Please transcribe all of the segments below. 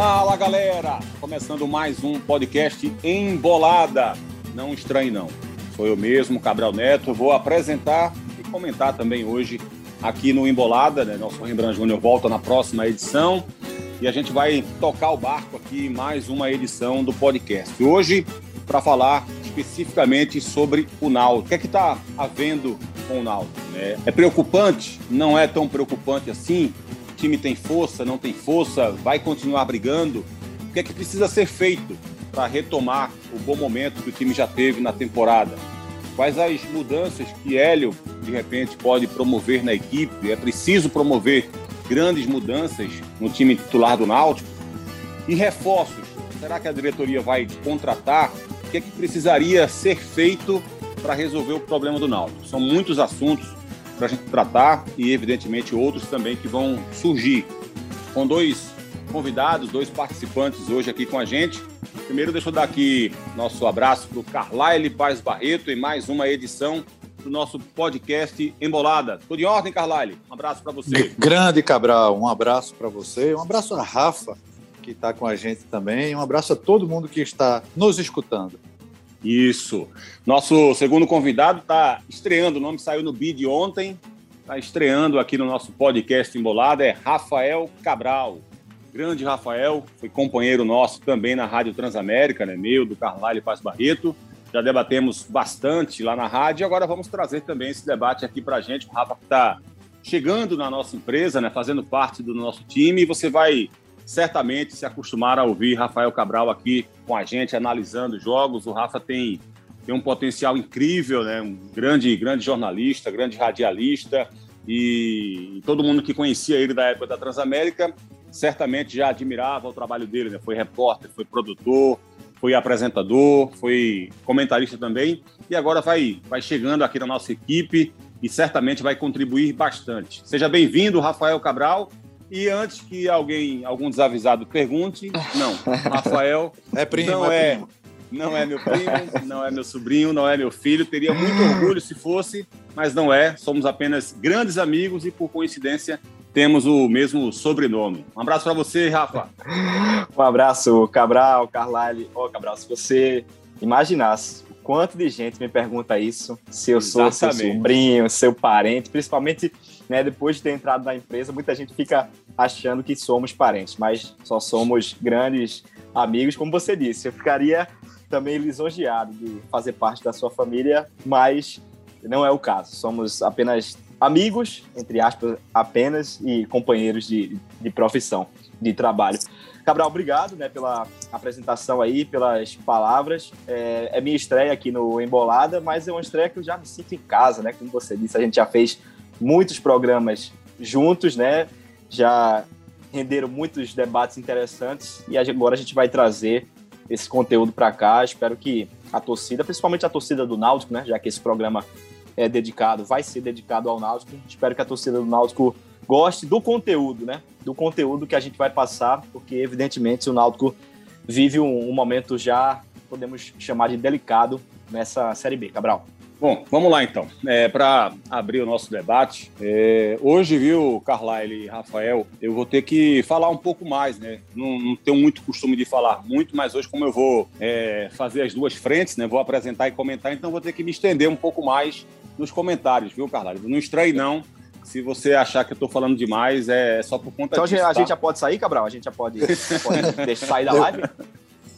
Fala galera! Começando mais um podcast Embolada. Não estranhe não. Sou eu mesmo, Cabral Neto. Vou apresentar e comentar também hoje aqui no Embolada. Né? Nosso Rembrandt Júnior volta na próxima edição e a gente vai tocar o barco aqui mais uma edição do podcast. Hoje, para falar especificamente sobre o Náutico. O que é que está havendo com o Náutico? Né? É preocupante? Não é tão preocupante assim? Time tem força, não tem força? Vai continuar brigando? O que é que precisa ser feito para retomar o bom momento que o time já teve na temporada? Quais as mudanças que Hélio, de repente, pode promover na equipe? É preciso promover grandes mudanças no time titular do Náutico? E reforços? Será que a diretoria vai contratar? O que, é que precisaria ser feito para resolver o problema do Náutico? São muitos assuntos para a gente tratar e, evidentemente, outros também que vão surgir. Com dois convidados, dois participantes hoje aqui com a gente. Primeiro, deixa eu dar aqui nosso abraço para o Carlyle Paz Barreto em mais uma edição do nosso podcast Embolada. Tudo em ordem, Carlyle? Um abraço para você. Grande Cabral, um abraço para você, um abraço a Rafa, que está com a gente também, um abraço a todo mundo que está nos escutando. Isso. Nosso segundo convidado está estreando, o nome saiu no bid ontem, está estreando aqui no nosso podcast Embolada, é Rafael Cabral. Grande Rafael, foi companheiro nosso também na Rádio Transamérica, né? meu, do Carvalho Paz Barreto. Já debatemos bastante lá na rádio e agora vamos trazer também esse debate aqui para a gente. O Rafa está chegando na nossa empresa, né? fazendo parte do nosso time, e você vai certamente se acostumar a ouvir Rafael Cabral aqui com a gente, analisando jogos. O Rafa tem, tem um potencial incrível, né? um grande, grande jornalista, grande radialista, e, todo mundo que conhecia ele da época da Transamérica certamente já admirava o trabalho dele. Né? Foi repórter, foi produtor, foi apresentador, foi comentarista também, e agora vai, vai chegando aqui na nossa equipe e certamente vai contribuir bastante. Seja bem-vindo, Rafael Cabral. E antes que alguém, algum desavisado pergunte, não, Rafael é primo, não é, é não é meu primo, não é meu sobrinho, não é meu filho. Teria muito orgulho se fosse, mas não é. Somos apenas grandes amigos e por coincidência temos o mesmo sobrenome. Um abraço para você, Rafa. Um abraço, Cabral, Carlyle. Ô, oh, Cabral, se você imaginasse o quanto de gente me pergunta isso, se eu sou Exatamente. seu sobrinho, seu parente, principalmente né, depois de ter entrado na empresa, muita gente fica achando que somos parentes, mas só somos grandes amigos, como você disse. Eu ficaria também lisonjeado de fazer parte da sua família, mas não é o caso. Somos apenas amigos, entre aspas, apenas, e companheiros de, de profissão, de trabalho. Cabral, obrigado né, pela apresentação aí, pelas palavras. É, é minha estreia aqui no Embolada, mas é uma estreia que eu já me sinto em casa, né? Como você disse, a gente já fez muitos programas juntos, né? Já renderam muitos debates interessantes e agora a gente vai trazer esse conteúdo para cá. Espero que a torcida, principalmente a torcida do Náutico, né? Já que esse programa é dedicado, vai ser dedicado ao Náutico. Espero que a torcida do Náutico goste do conteúdo, né? Do conteúdo que a gente vai passar, porque evidentemente o Náutico vive um, um momento já podemos chamar de delicado nessa Série B, Cabral. Bom, vamos lá então. É, Para abrir o nosso debate, é, hoje, viu, Carlyle e Rafael, eu vou ter que falar um pouco mais, né? Não, não tenho muito costume de falar muito, mas hoje, como eu vou é, fazer as duas frentes, né? Vou apresentar e comentar, então vou ter que me estender um pouco mais nos comentários, viu, Carlyle? Não estranhe, não. Se você achar que eu estou falando demais, é só por conta então, disso. Então a tá? gente já pode sair, Cabral? A gente já pode, pode deixar sair da live?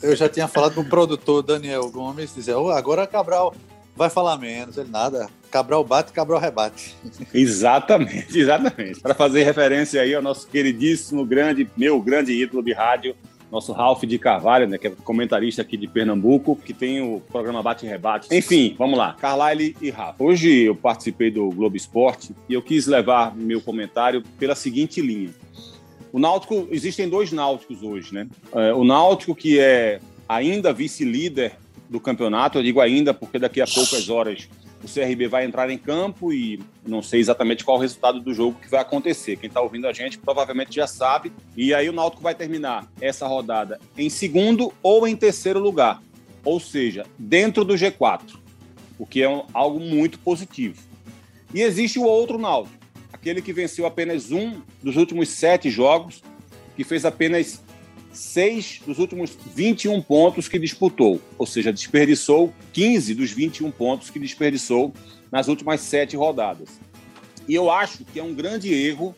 Eu já tinha falado com o produtor Daniel Gomes, dizer, oh, agora Cabral vai falar menos, ele nada. Cabral bate, Cabral rebate. Exatamente, exatamente. Para fazer referência aí ao nosso queridíssimo, grande, meu grande ídolo de rádio, nosso Ralph de Carvalho, né, que é comentarista aqui de Pernambuco, que tem o programa Bate e Rebate. Enfim, vamos lá. Carlyle e Rafa. Hoje eu participei do Globo Esporte e eu quis levar meu comentário pela seguinte linha. O Náutico, existem dois Náuticos hoje, né? É, o Náutico que é ainda vice-líder do campeonato. Eu digo ainda porque daqui a poucas horas o CRB vai entrar em campo e não sei exatamente qual o resultado do jogo que vai acontecer. Quem está ouvindo a gente provavelmente já sabe. E aí o Náutico vai terminar essa rodada em segundo ou em terceiro lugar, ou seja, dentro do G4, o que é algo muito positivo. E existe o outro Náutico, aquele que venceu apenas um dos últimos sete jogos, que fez apenas seis dos últimos 21 pontos que disputou, ou seja, desperdiçou 15 dos 21 pontos que desperdiçou nas últimas sete rodadas. E eu acho que é um grande erro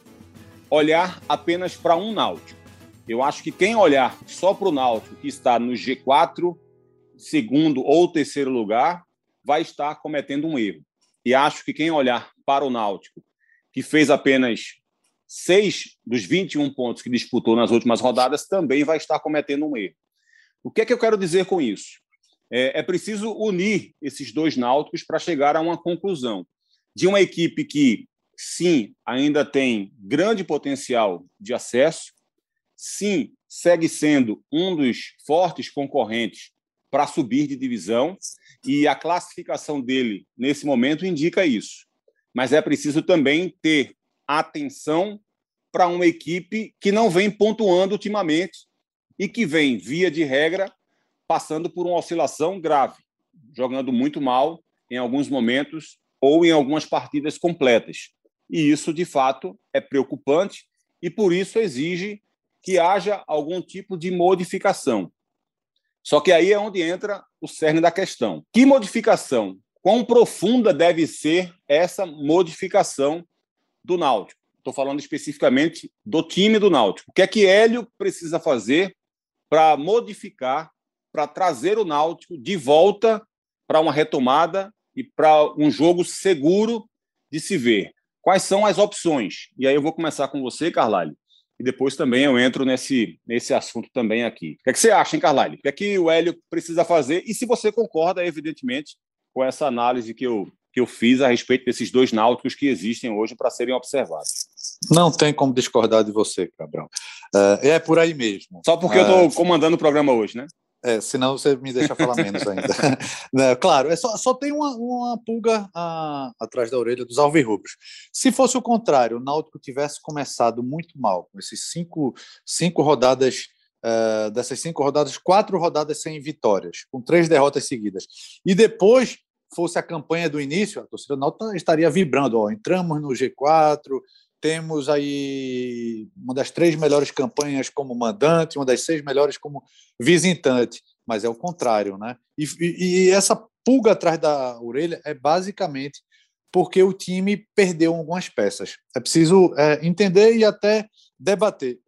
olhar apenas para um Náutico. Eu acho que quem olhar só para o Náutico, que está no G4, segundo ou terceiro lugar, vai estar cometendo um erro. E acho que quem olhar para o Náutico, que fez apenas seis dos 21 pontos que disputou nas últimas rodadas, também vai estar cometendo um erro. O que é que eu quero dizer com isso? É, é preciso unir esses dois náuticos para chegar a uma conclusão de uma equipe que, sim, ainda tem grande potencial de acesso, sim, segue sendo um dos fortes concorrentes para subir de divisão, e a classificação dele nesse momento indica isso. Mas é preciso também ter atenção para uma equipe que não vem pontuando ultimamente e que vem, via de regra, passando por uma oscilação grave, jogando muito mal em alguns momentos ou em algumas partidas completas. E isso, de fato, é preocupante e por isso exige que haja algum tipo de modificação. Só que aí é onde entra o cerne da questão. Que modificação? Quão profunda deve ser essa modificação do Náutico? Estou falando especificamente do time do Náutico. O que é que Hélio precisa fazer para modificar, para trazer o Náutico de volta para uma retomada e para um jogo seguro de se ver? Quais são as opções? E aí eu vou começar com você, Carlalho e depois também eu entro nesse, nesse assunto também aqui. O que, é que você acha, hein, Carlyle? O que é que o Hélio precisa fazer? E se você concorda, evidentemente, com essa análise que eu, que eu fiz a respeito desses dois náuticos que existem hoje para serem observados. Não tem como discordar de você, Cabral. Uh, é por aí mesmo. Só porque uh, eu estou comandando o programa hoje, né? É, senão você me deixa falar menos ainda. claro, é só, só tem uma, uma pulga a, atrás da orelha dos alvirrubros. Se fosse o contrário, o Náutico tivesse começado muito mal, com esses cinco, cinco rodadas, uh, dessas cinco rodadas, quatro rodadas sem vitórias, com três derrotas seguidas, e depois fosse a campanha do início, a torcida do Náutico estaria vibrando, ó, entramos no G4, temos aí uma das três melhores campanhas como mandante, uma das seis melhores como visitante, mas é o contrário, né? E, e, e essa pulga atrás da orelha é basicamente porque o time perdeu algumas peças. É preciso é, entender e até debater.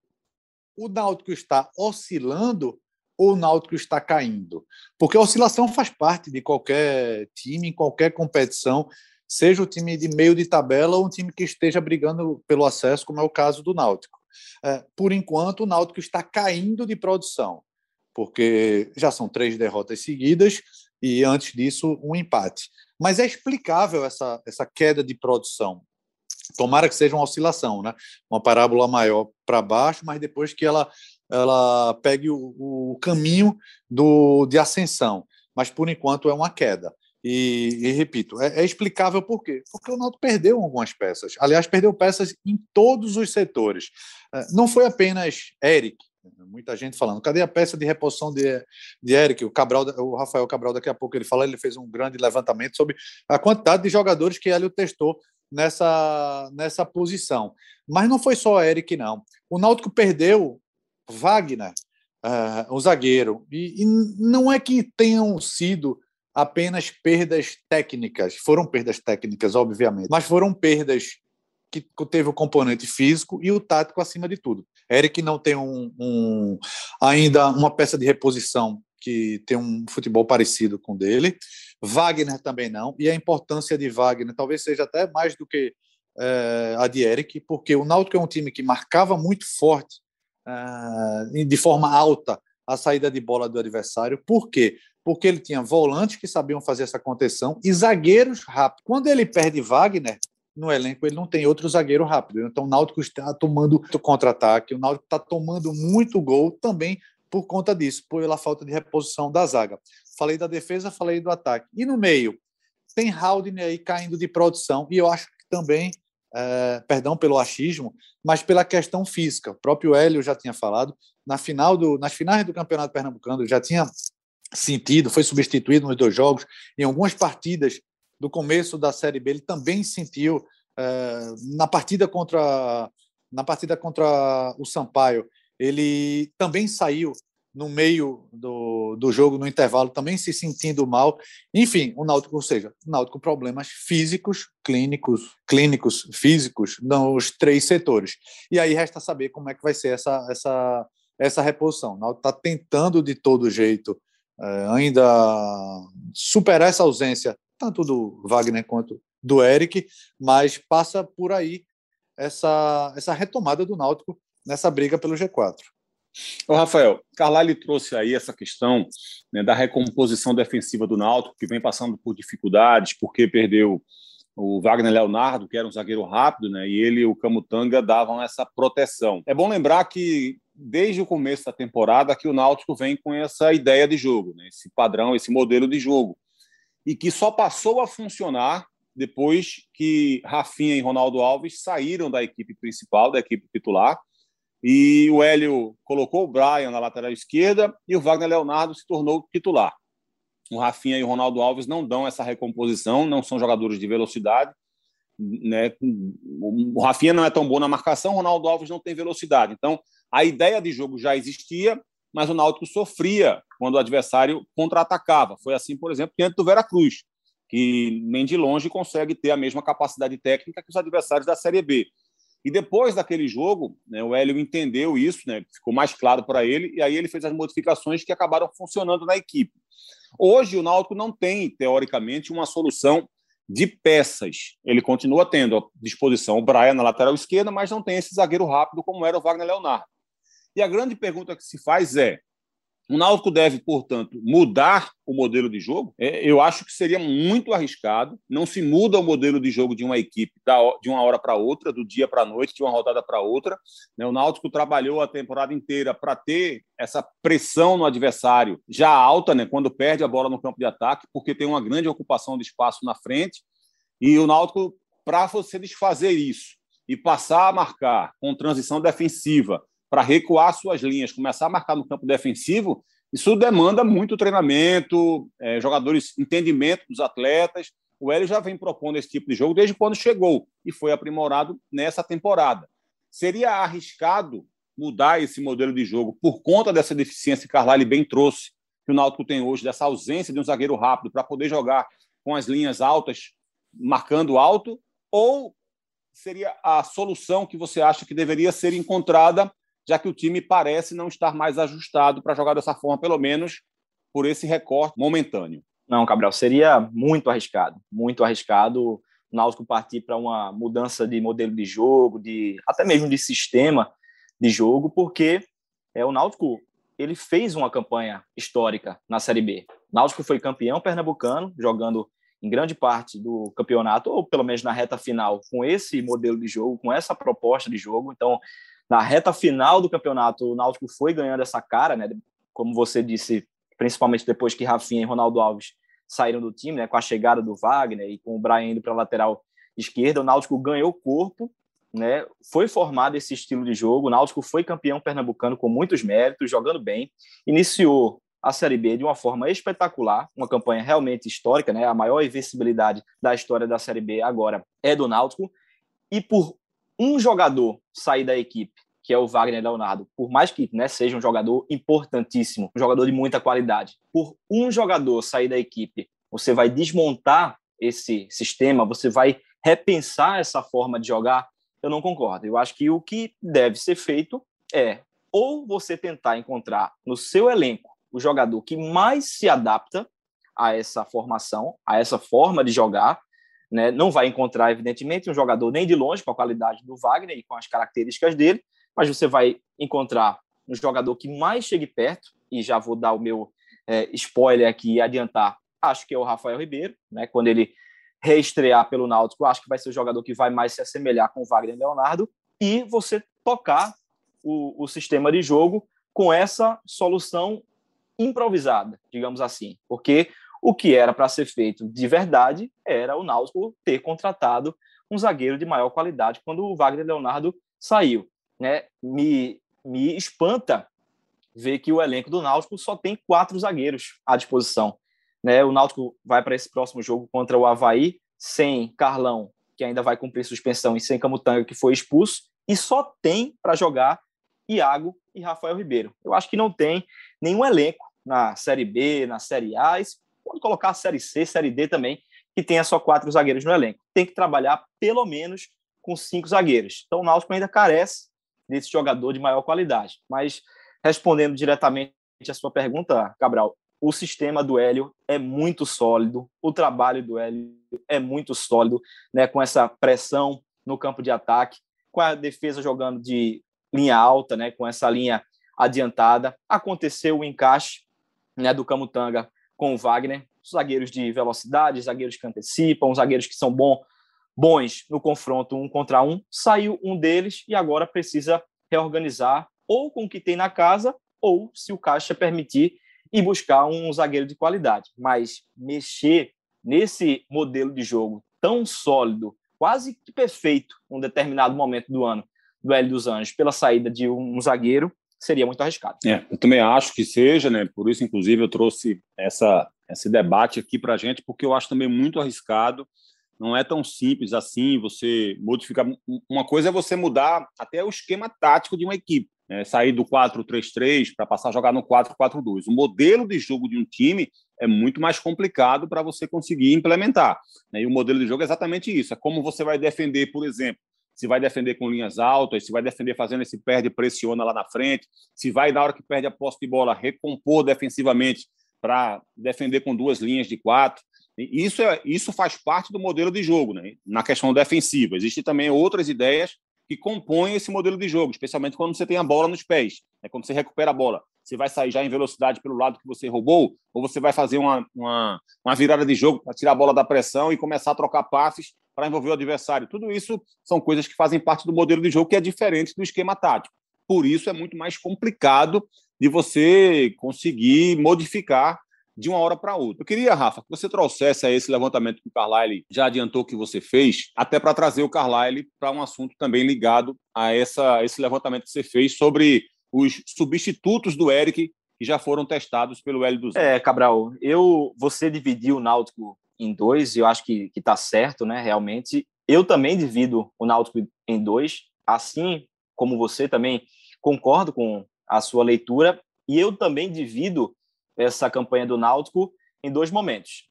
O Náutico está oscilando ou o Náutico está caindo? Porque a oscilação faz parte de qualquer time, em qualquer competição seja o time de meio de tabela ou um time que esteja brigando pelo acesso, como é o caso do Náutico. É, por enquanto, o Náutico está caindo de produção, porque já são três derrotas seguidas e, antes disso, um empate. Mas é explicável essa, essa queda de produção. Tomara que seja uma oscilação, né? uma parábola maior para baixo, mas depois que ela, ela pegue o, o caminho do, de ascensão. Mas, por enquanto, é uma queda. E, e, repito, é, é, explicável por quê? Porque o Náutico perdeu algumas peças. Aliás, perdeu peças em todos os setores. É, não foi apenas Eric, muita gente falando, cadê a peça de reposição de, de Eric? O Cabral, o Rafael Cabral, daqui a pouco ele fala, ele fez um grande levantamento sobre a quantidade de jogadores que ele testou nessa, nessa posição. Mas não foi só Eric, não. O Náutico perdeu Wagner, uh, o zagueiro, e, e não é que tenham sido apenas perdas técnicas. Foram perdas técnicas, obviamente, mas foram perdas que teve o componente físico e o tático acima de tudo. Eric não tem um, um, ainda uma peça de reposição que tem um futebol parecido com o dele. Wagner também não. E a importância de Wagner talvez seja até mais do que é, a de Eric, porque o Náutico é um time que marcava muito forte, de forma alta, a saída de bola do adversário. Por quê? porque ele tinha volantes que sabiam fazer essa contenção e zagueiros rápidos. Quando ele perde Wagner, no elenco ele não tem outro zagueiro rápido. Então o Náutico está tomando contra-ataque, o Náutico está tomando muito gol também por conta disso, pela falta de reposição da zaga. Falei da defesa, falei do ataque. E no meio, tem Haldane aí caindo de produção, e eu acho que também, é, perdão pelo achismo, mas pela questão física. O próprio Hélio já tinha falado, na final do, nas finais do Campeonato Pernambucano, já tinha sentido, foi substituído nos dois jogos. Em algumas partidas do começo da Série B, ele também sentiu. É, na partida contra na partida contra o Sampaio, ele também saiu no meio do, do jogo, no intervalo, também se sentindo mal. Enfim, o Náutico, ou seja, o Náutico problemas físicos, clínicos, clínicos, físicos, nos três setores. E aí resta saber como é que vai ser essa, essa, essa reposição. O Náutico está tentando de todo jeito é, ainda superar essa ausência, tanto do Wagner quanto do Eric, mas passa por aí essa, essa retomada do Náutico nessa briga pelo G4. Ô, Rafael, Carlyle trouxe aí essa questão né, da recomposição defensiva do Náutico, que vem passando por dificuldades, porque perdeu o Wagner Leonardo, que era um zagueiro rápido, né, e ele e o Camutanga davam essa proteção. É bom lembrar que desde o começo da temporada que o Náutico vem com essa ideia de jogo, né, esse padrão, esse modelo de jogo, e que só passou a funcionar depois que Rafinha e Ronaldo Alves saíram da equipe principal, da equipe titular, e o Hélio colocou o Brian na lateral esquerda e o Wagner Leonardo se tornou titular. O Rafinha e o Ronaldo Alves não dão essa recomposição, não são jogadores de velocidade. Né? O Rafinha não é tão bom na marcação, o Ronaldo Alves não tem velocidade. Então, a ideia de jogo já existia, mas o Náutico sofria quando o adversário contra-atacava. Foi assim, por exemplo, diante do Veracruz, que nem de longe consegue ter a mesma capacidade técnica que os adversários da Série B. E depois daquele jogo, né, o Hélio entendeu isso, né, ficou mais claro para ele, e aí ele fez as modificações que acabaram funcionando na equipe. Hoje, o Náutico não tem, teoricamente, uma solução de peças. Ele continua tendo à disposição o Brian na lateral esquerda, mas não tem esse zagueiro rápido como era o Wagner Leonardo. E a grande pergunta que se faz é: o Náutico deve, portanto, mudar o modelo de jogo. É, eu acho que seria muito arriscado. Não se muda o modelo de jogo de uma equipe de uma hora para outra, do dia para a noite, de uma rodada para outra. Né? O Náutico trabalhou a temporada inteira para ter essa pressão no adversário já alta, né? quando perde a bola no campo de ataque, porque tem uma grande ocupação de espaço na frente. E o Náutico, para você desfazer isso e passar a marcar com transição defensiva para recuar suas linhas, começar a marcar no campo defensivo, isso demanda muito treinamento, é, jogadores, entendimento dos atletas. O Hélio já vem propondo esse tipo de jogo desde quando chegou e foi aprimorado nessa temporada. Seria arriscado mudar esse modelo de jogo por conta dessa deficiência que Carvalho bem trouxe, que o Náutico tem hoje, dessa ausência de um zagueiro rápido para poder jogar com as linhas altas, marcando alto, ou seria a solução que você acha que deveria ser encontrada já que o time parece não estar mais ajustado para jogar dessa forma, pelo menos por esse recorte momentâneo. Não, Cabral, seria muito arriscado, muito arriscado o Náutico partir para uma mudança de modelo de jogo, de até mesmo de sistema de jogo, porque é o Náutico ele fez uma campanha histórica na Série B. O Náutico foi campeão pernambucano, jogando em grande parte do campeonato, ou pelo menos na reta final, com esse modelo de jogo, com essa proposta de jogo. Então, na reta final do campeonato, o Náutico foi ganhando essa cara, né? Como você disse, principalmente depois que Rafinha e Ronaldo Alves saíram do time, né? Com a chegada do Wagner e com o Brian indo para a lateral esquerda, o Náutico ganhou corpo, né? Foi formado esse estilo de jogo. O Náutico foi campeão pernambucano com muitos méritos, jogando bem. Iniciou a Série B de uma forma espetacular, uma campanha realmente histórica, né? A maior invencibilidade da história da Série B agora é do Náutico. E por um jogador sair da equipe, que é o Wagner Leonardo, por mais que né, seja um jogador importantíssimo, um jogador de muita qualidade, por um jogador sair da equipe, você vai desmontar esse sistema, você vai repensar essa forma de jogar, eu não concordo. Eu acho que o que deve ser feito é ou você tentar encontrar no seu elenco o jogador que mais se adapta a essa formação, a essa forma de jogar, né? Não vai encontrar, evidentemente, um jogador nem de longe com a qualidade do Wagner e com as características dele, mas você vai encontrar um jogador que mais chegue perto, e já vou dar o meu é, spoiler aqui e adiantar, acho que é o Rafael Ribeiro, né? Quando ele reestrear pelo Náutico, acho que vai ser o jogador que vai mais se assemelhar com o Wagner Leonardo, e você tocar o, o sistema de jogo com essa solução improvisada, digamos assim, porque o que era para ser feito de verdade era o Náutico ter contratado um zagueiro de maior qualidade quando o Wagner Leonardo saiu. Né? Me, me espanta ver que o elenco do Náutico só tem quatro zagueiros à disposição. Né? O Náutico vai para esse próximo jogo contra o Havaí sem Carlão, que ainda vai cumprir suspensão, e sem Camutanga, que foi expulso, e só tem para jogar Iago e Rafael Ribeiro. Eu acho que não tem nenhum elenco na Série B, na Série A, e pode colocar a Série C, Série D também, que tenha só quatro zagueiros no elenco. Tem que trabalhar pelo menos com cinco zagueiros. Então o Náutico ainda carece desse jogador de maior qualidade. Mas respondendo diretamente a sua pergunta, Cabral, o sistema do Hélio é muito sólido, o trabalho do Hélio é muito sólido, né, com essa pressão no campo de ataque, com a defesa jogando de linha alta, né, com essa linha adiantada. Aconteceu o encaixe né, do Camutanga com o Wagner, zagueiros de velocidade, zagueiros que antecipam, zagueiros que são bom, bons no confronto um contra um. Saiu um deles e agora precisa reorganizar ou com o que tem na casa ou, se o caixa permitir, e buscar um zagueiro de qualidade. Mas mexer nesse modelo de jogo tão sólido, quase que perfeito, num determinado momento do ano, do Hélio dos Anjos, pela saída de um zagueiro, seria muito arriscado. É, eu também acho que seja, né? Por isso, inclusive, eu trouxe essa, esse debate aqui para a gente, porque eu acho também muito arriscado. Não é tão simples assim você modificar. Uma coisa é você mudar até o esquema tático de uma equipe é, sair do 4-3-3 para passar a jogar no 4-4-2. O modelo de jogo de um time é muito mais complicado para você conseguir implementar. Né? E o modelo de jogo é exatamente isso: é como você vai defender, por exemplo. Se vai defender com linhas altas, se vai defender fazendo esse perde pressiona lá na frente, se vai, na hora que perde a posse de bola, recompor defensivamente para defender com duas linhas de quatro. Isso, é, isso faz parte do modelo de jogo, né? na questão defensiva. Existem também outras ideias que compõem esse modelo de jogo, especialmente quando você tem a bola nos pés, né? quando você recupera a bola. Você vai sair já em velocidade pelo lado que você roubou, ou você vai fazer uma, uma, uma virada de jogo para tirar a bola da pressão e começar a trocar passes para envolver o adversário. Tudo isso são coisas que fazem parte do modelo de jogo que é diferente do esquema tático. Por isso é muito mais complicado de você conseguir modificar de uma hora para outra. Eu queria, Rafa, que você trouxesse esse levantamento que o Carlyle já adiantou que você fez, até para trazer o Carlyle para um assunto também ligado a essa, esse levantamento que você fez sobre os substitutos do Eric que já foram testados pelo L dos É, Cabral, eu você dividiu o Náutico em dois, e eu acho que está certo, né? Realmente. Eu também divido o Náutico em dois, assim como você também concordo com a sua leitura, e eu também divido essa campanha do Náutico em dois momentos,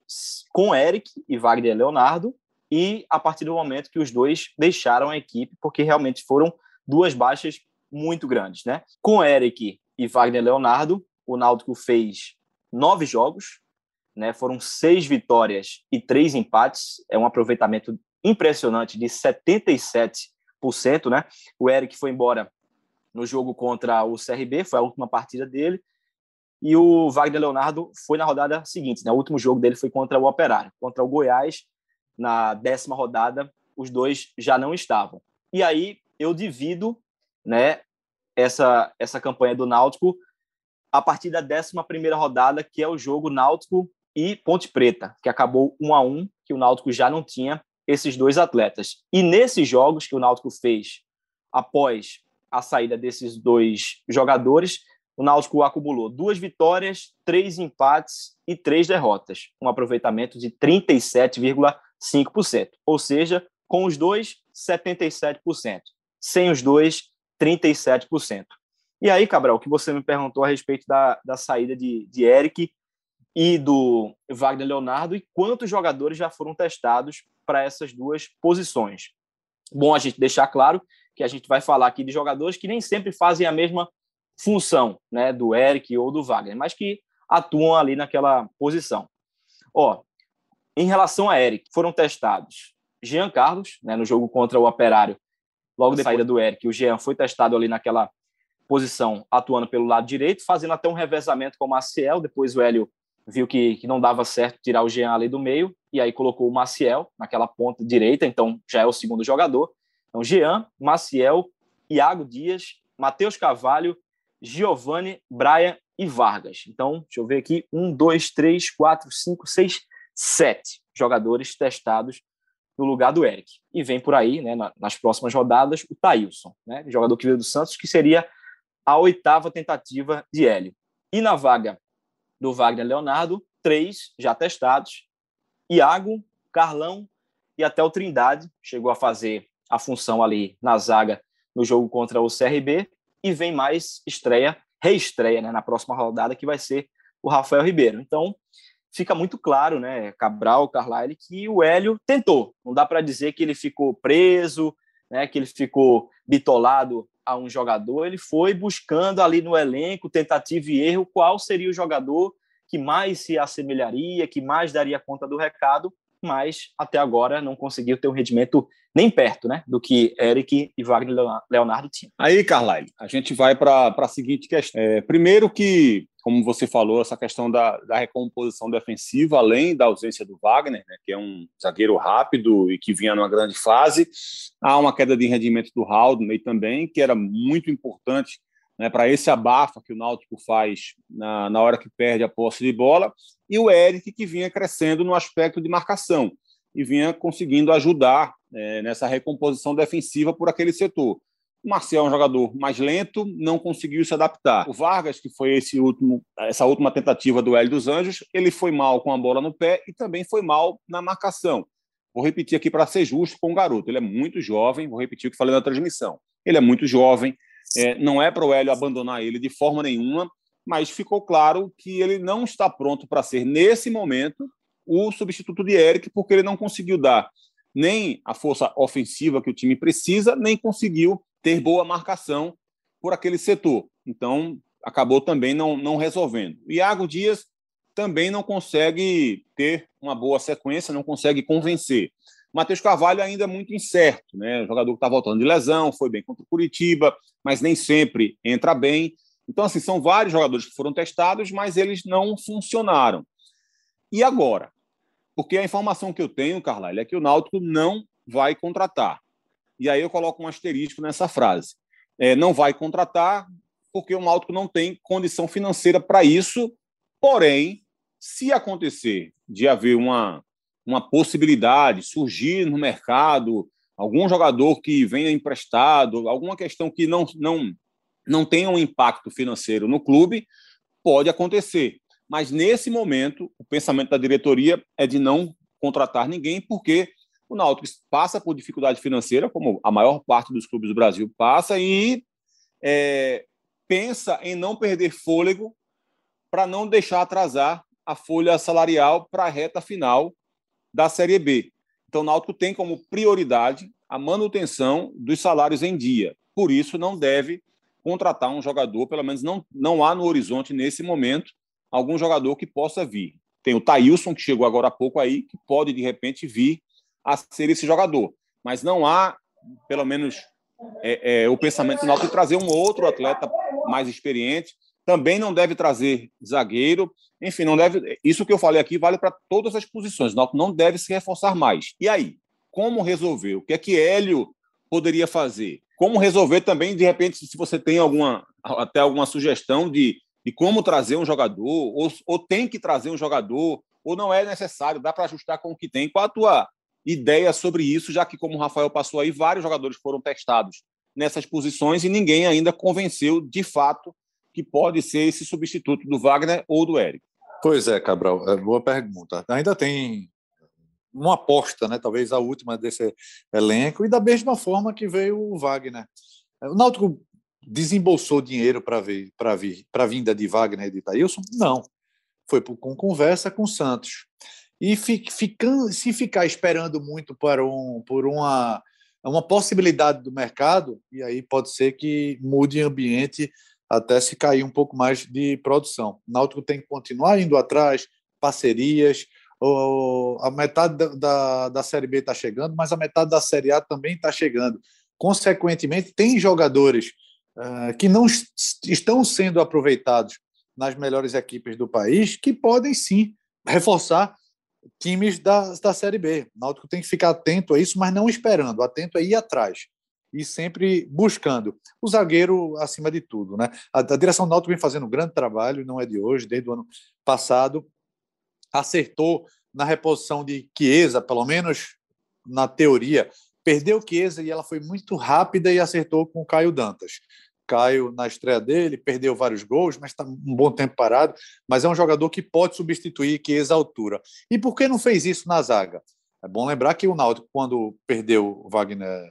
com Eric e Wagner Leonardo, e a partir do momento que os dois deixaram a equipe, porque realmente foram duas baixas muito grandes, né? Com Eric e Wagner Leonardo, o Náutico fez nove jogos, né? Foram seis vitórias e três empates, é um aproveitamento impressionante de 77%, né? O Eric foi embora no jogo contra o CRB, foi a última partida dele, e o Wagner Leonardo foi na rodada seguinte, né? O último jogo dele foi contra o Operário, contra o Goiás, na décima rodada, os dois já não estavam. E aí eu divido, né, essa essa campanha do Náutico a partir da décima primeira rodada, que é o jogo Náutico e Ponte Preta, que acabou um a um, que o Náutico já não tinha esses dois atletas. E nesses jogos que o Náutico fez após a saída desses dois jogadores, o Náutico acumulou duas vitórias, três empates e três derrotas, um aproveitamento de 37,5%. Ou seja, com os dois, 77%. Sem os dois, 37%. E aí, Cabral, o que você me perguntou a respeito da, da saída de, de Eric e do Wagner Leonardo e quantos jogadores já foram testados para essas duas posições. Bom a gente deixar claro que a gente vai falar aqui de jogadores que nem sempre fazem a mesma função né, do Eric ou do Wagner, mas que atuam ali naquela posição. Ó, em relação a Eric, foram testados Jean Carlos, né, no jogo contra o Operário, logo depois da saída do Eric, o Jean foi testado ali naquela posição, atuando pelo lado direito, fazendo até um revezamento com o Maciel, depois o Hélio viu que, que não dava certo tirar o Jean ali do meio, e aí colocou o Maciel naquela ponta direita, então já é o segundo jogador. Então, Jean, Maciel, Iago Dias, Matheus Cavalho Giovanni, Brian e Vargas. Então, deixa eu ver aqui: um, dois, três, quatro, cinco, seis, sete jogadores testados no lugar do Eric. E vem por aí, né, nas próximas rodadas, o Thailson, né, jogador que veio do Santos, que seria a oitava tentativa de Hélio. E na vaga do Wagner Leonardo, três já testados: Iago, Carlão e até o Trindade. Chegou a fazer a função ali na zaga no jogo contra o CRB e vem mais estreia, reestreia né, na próxima rodada, que vai ser o Rafael Ribeiro. Então, fica muito claro, né, Cabral, Carlyle, que o Hélio tentou. Não dá para dizer que ele ficou preso, né, que ele ficou bitolado a um jogador. Ele foi buscando ali no elenco, tentativa e erro, qual seria o jogador que mais se assemelharia, que mais daria conta do recado, mas até agora não conseguiu ter um rendimento nem perto né, do que Eric e Wagner Leonardo tinham. Aí, Carlyle, a gente vai para a seguinte questão. É, primeiro que como você falou, essa questão da, da, recomposição defensiva, além da ausência do Wagner, né, que é um zagueiro rápido e que vinha numa grande fase, há uma queda de rendimento do Haldney também, que era muito importante né, para esse abafa que o Náutico faz na, na hora que perde a posse de bola, e o Eric, que vinha crescendo no aspecto de marcação e vinha conseguindo ajudar é, nessa recomposição defensiva por aquele setor. O Marcial é um jogador mais lento, não conseguiu se adaptar. O Vargas, que foi esse último, essa última tentativa do Hélio dos Anjos, ele foi mal com a bola no pé e também foi mal na marcação. Vou repetir aqui para ser justo com o garoto. Ele é muito jovem, vou repetir o que falei na transmissão. Ele é muito jovem, é, não é para o Hélio abandonar ele de forma nenhuma, mas ficou claro que ele não está pronto para ser, nesse momento, o substituto de Eric, porque ele não conseguiu dar nem a força ofensiva que o time precisa, nem conseguiu ter boa marcação por aquele setor. Então, acabou também não, não resolvendo. Iago Dias também não consegue ter uma boa sequência, não consegue convencer. Matheus Carvalho ainda é muito incerto, né? O jogador que está voltando de lesão, foi bem contra o Curitiba, mas nem sempre entra bem. Então, assim, são vários jogadores que foram testados, mas eles não funcionaram. E agora? Porque a informação que eu tenho, Carlyle, é que o Náutico não vai contratar. E aí eu coloco um asterisco nessa frase. É, não vai contratar porque o Náutico não tem condição financeira para isso. Porém, se acontecer de haver uma, uma possibilidade, surgir no mercado algum jogador que venha emprestado, alguma questão que não, não, não tenha um impacto financeiro no clube, pode acontecer. Mas nesse momento, o pensamento da diretoria é de não contratar ninguém, porque o Náutico passa por dificuldade financeira, como a maior parte dos clubes do Brasil passa, e é, pensa em não perder fôlego para não deixar atrasar a folha salarial para a reta final da Série B. Então, o Náutico tem como prioridade a manutenção dos salários em dia. Por isso, não deve contratar um jogador, pelo menos não, não há no horizonte, nesse momento, algum jogador que possa vir. Tem o Thailson, que chegou agora há pouco aí, que pode, de repente, vir a ser esse jogador. Mas não há, pelo menos, é, é, o pensamento do Náutico trazer um outro atleta mais experiente. Também não deve trazer zagueiro. Enfim, não deve. Isso que eu falei aqui vale para todas as posições. O não deve se reforçar mais. E aí, como resolver? O que é que Hélio poderia fazer? Como resolver também, de repente, se você tem alguma até alguma sugestão de, de como trazer um jogador, ou, ou tem que trazer um jogador, ou não é necessário, dá para ajustar com o que tem. Qual a tua ideia sobre isso, já que, como o Rafael passou aí, vários jogadores foram testados nessas posições e ninguém ainda convenceu de fato que pode ser esse substituto do Wagner ou do Eric. Pois é, Cabral, é boa pergunta. Ainda tem uma aposta, né? talvez a última desse elenco, e da mesma forma que veio o Wagner. O Náutico desembolsou dinheiro para vir para vir para vinda de Wagner e de Thailson? Não. Foi com conversa com o Santos. E ficando, se ficar esperando muito por, um, por uma, uma possibilidade do mercado, e aí pode ser que mude ambiente até se cair um pouco mais de produção. O Náutico tem que continuar indo atrás, parcerias. a metade da, da, da Série B está chegando, mas a metade da Série A também está chegando. Consequentemente, tem jogadores uh, que não estão sendo aproveitados nas melhores equipes do país que podem sim reforçar times da, da Série B. O Náutico tem que ficar atento a isso, mas não esperando, atento a ir atrás e sempre buscando o zagueiro acima de tudo, né? A, a direção do Náutico vem fazendo um grande trabalho, não é de hoje, desde o ano passado, acertou na reposição de Chiesa, pelo menos na teoria, perdeu Chiesa e ela foi muito rápida e acertou com o Caio Dantas. Caio, na estreia dele, perdeu vários gols, mas está um bom tempo parado. Mas é um jogador que pode substituir Chiesa à altura. E por que não fez isso na zaga? É bom lembrar que o Náutico, quando perdeu Wagner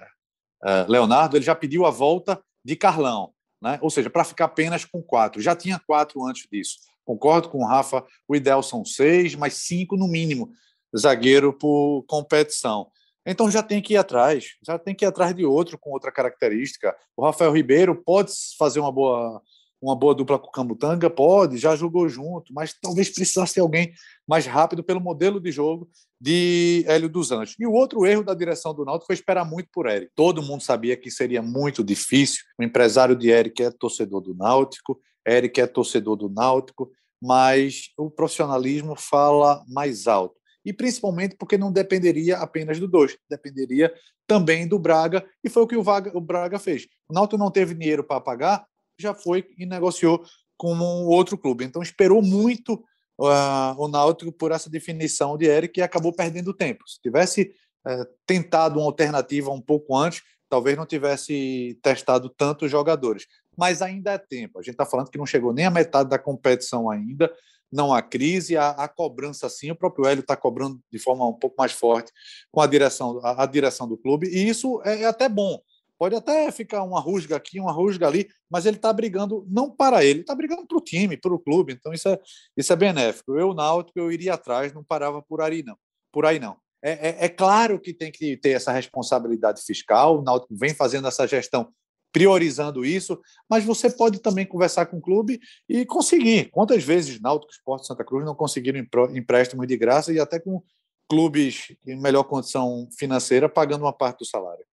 Leonardo, ele já pediu a volta de Carlão. né? ou seja, para ficar apenas com quatro. Já tinha quatro antes disso. Concordo com o Rafa, o ideal são seis, mas cinco no mínimo, zagueiro por competição. Então já tem que ir atrás, já tem que ir atrás de outro com outra característica. O Rafael Ribeiro pode fazer uma boa uma boa dupla com o Camutanga? Pode, já jogou junto, mas talvez precisasse alguém mais rápido pelo modelo de jogo de Hélio dos Anjos. E o outro erro da direção do Náutico foi esperar muito por Eric. Todo mundo sabia que seria muito difícil. O empresário de Eric é torcedor do Náutico, Eric é torcedor do Náutico, mas o profissionalismo fala mais alto. E principalmente porque não dependeria apenas do dois, dependeria também do Braga, e foi o que o, Braga fez. O Náutico não teve dinheiro para pagar, já foi e negociou com um outro clube. Então esperou muito uh, o Náutico por essa definição de Eric e acabou perdendo tempo. Se tivesse uh, tentado uma alternativa um pouco antes, talvez não tivesse testado tantos jogadores. Mas ainda é tempo. A gente está falando que não chegou nem a metade da competição ainda. Não há crise, há, há cobrança sim. O próprio Hélio está cobrando de forma um pouco mais forte com a direção, a, a direção do clube, e isso é, é até bom Pode até ficar uma rusga aqui, uma rusga ali, mas ele está brigando não para ele, está brigando para o time, para o clube. Então isso é, isso é benéfico. Eu, Náutico, eu iria atrás, não parava por aí não. Por aí não. É, é, é claro que tem que ter essa responsabilidade fiscal. O Náutico vem fazendo essa gestão priorizando isso, mas você pode também conversar com o clube e conseguir. Quantas vezes Náutico Esporte Santa Cruz não conseguiram empréstimos de graça e até com clubes em melhor condição financeira pagando uma parte do salário?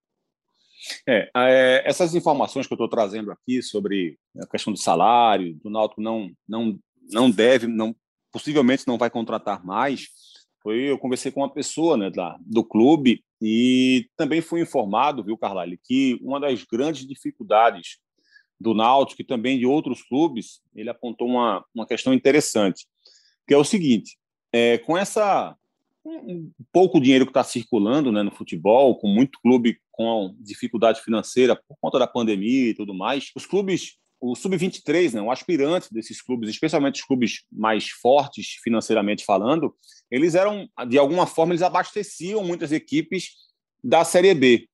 É, é, essas informações que eu estou trazendo aqui sobre a questão do salário, do Náutico não, não, não deve, não, possivelmente não vai contratar mais, foi eu conversei com uma pessoa né, da, do clube e também fui informado, viu, Carlyle, que uma das grandes dificuldades do Náutico e também de outros clubes, ele apontou uma, uma questão interessante, que é o seguinte, é, com essa um pouco dinheiro que está circulando né, no futebol, com muito clube com dificuldade financeira por conta da pandemia e tudo mais, os clubes, o sub-23, né, o aspirante desses clubes, especialmente os clubes mais fortes financeiramente falando, eles eram, de alguma forma, eles abasteciam muitas equipes da Série B.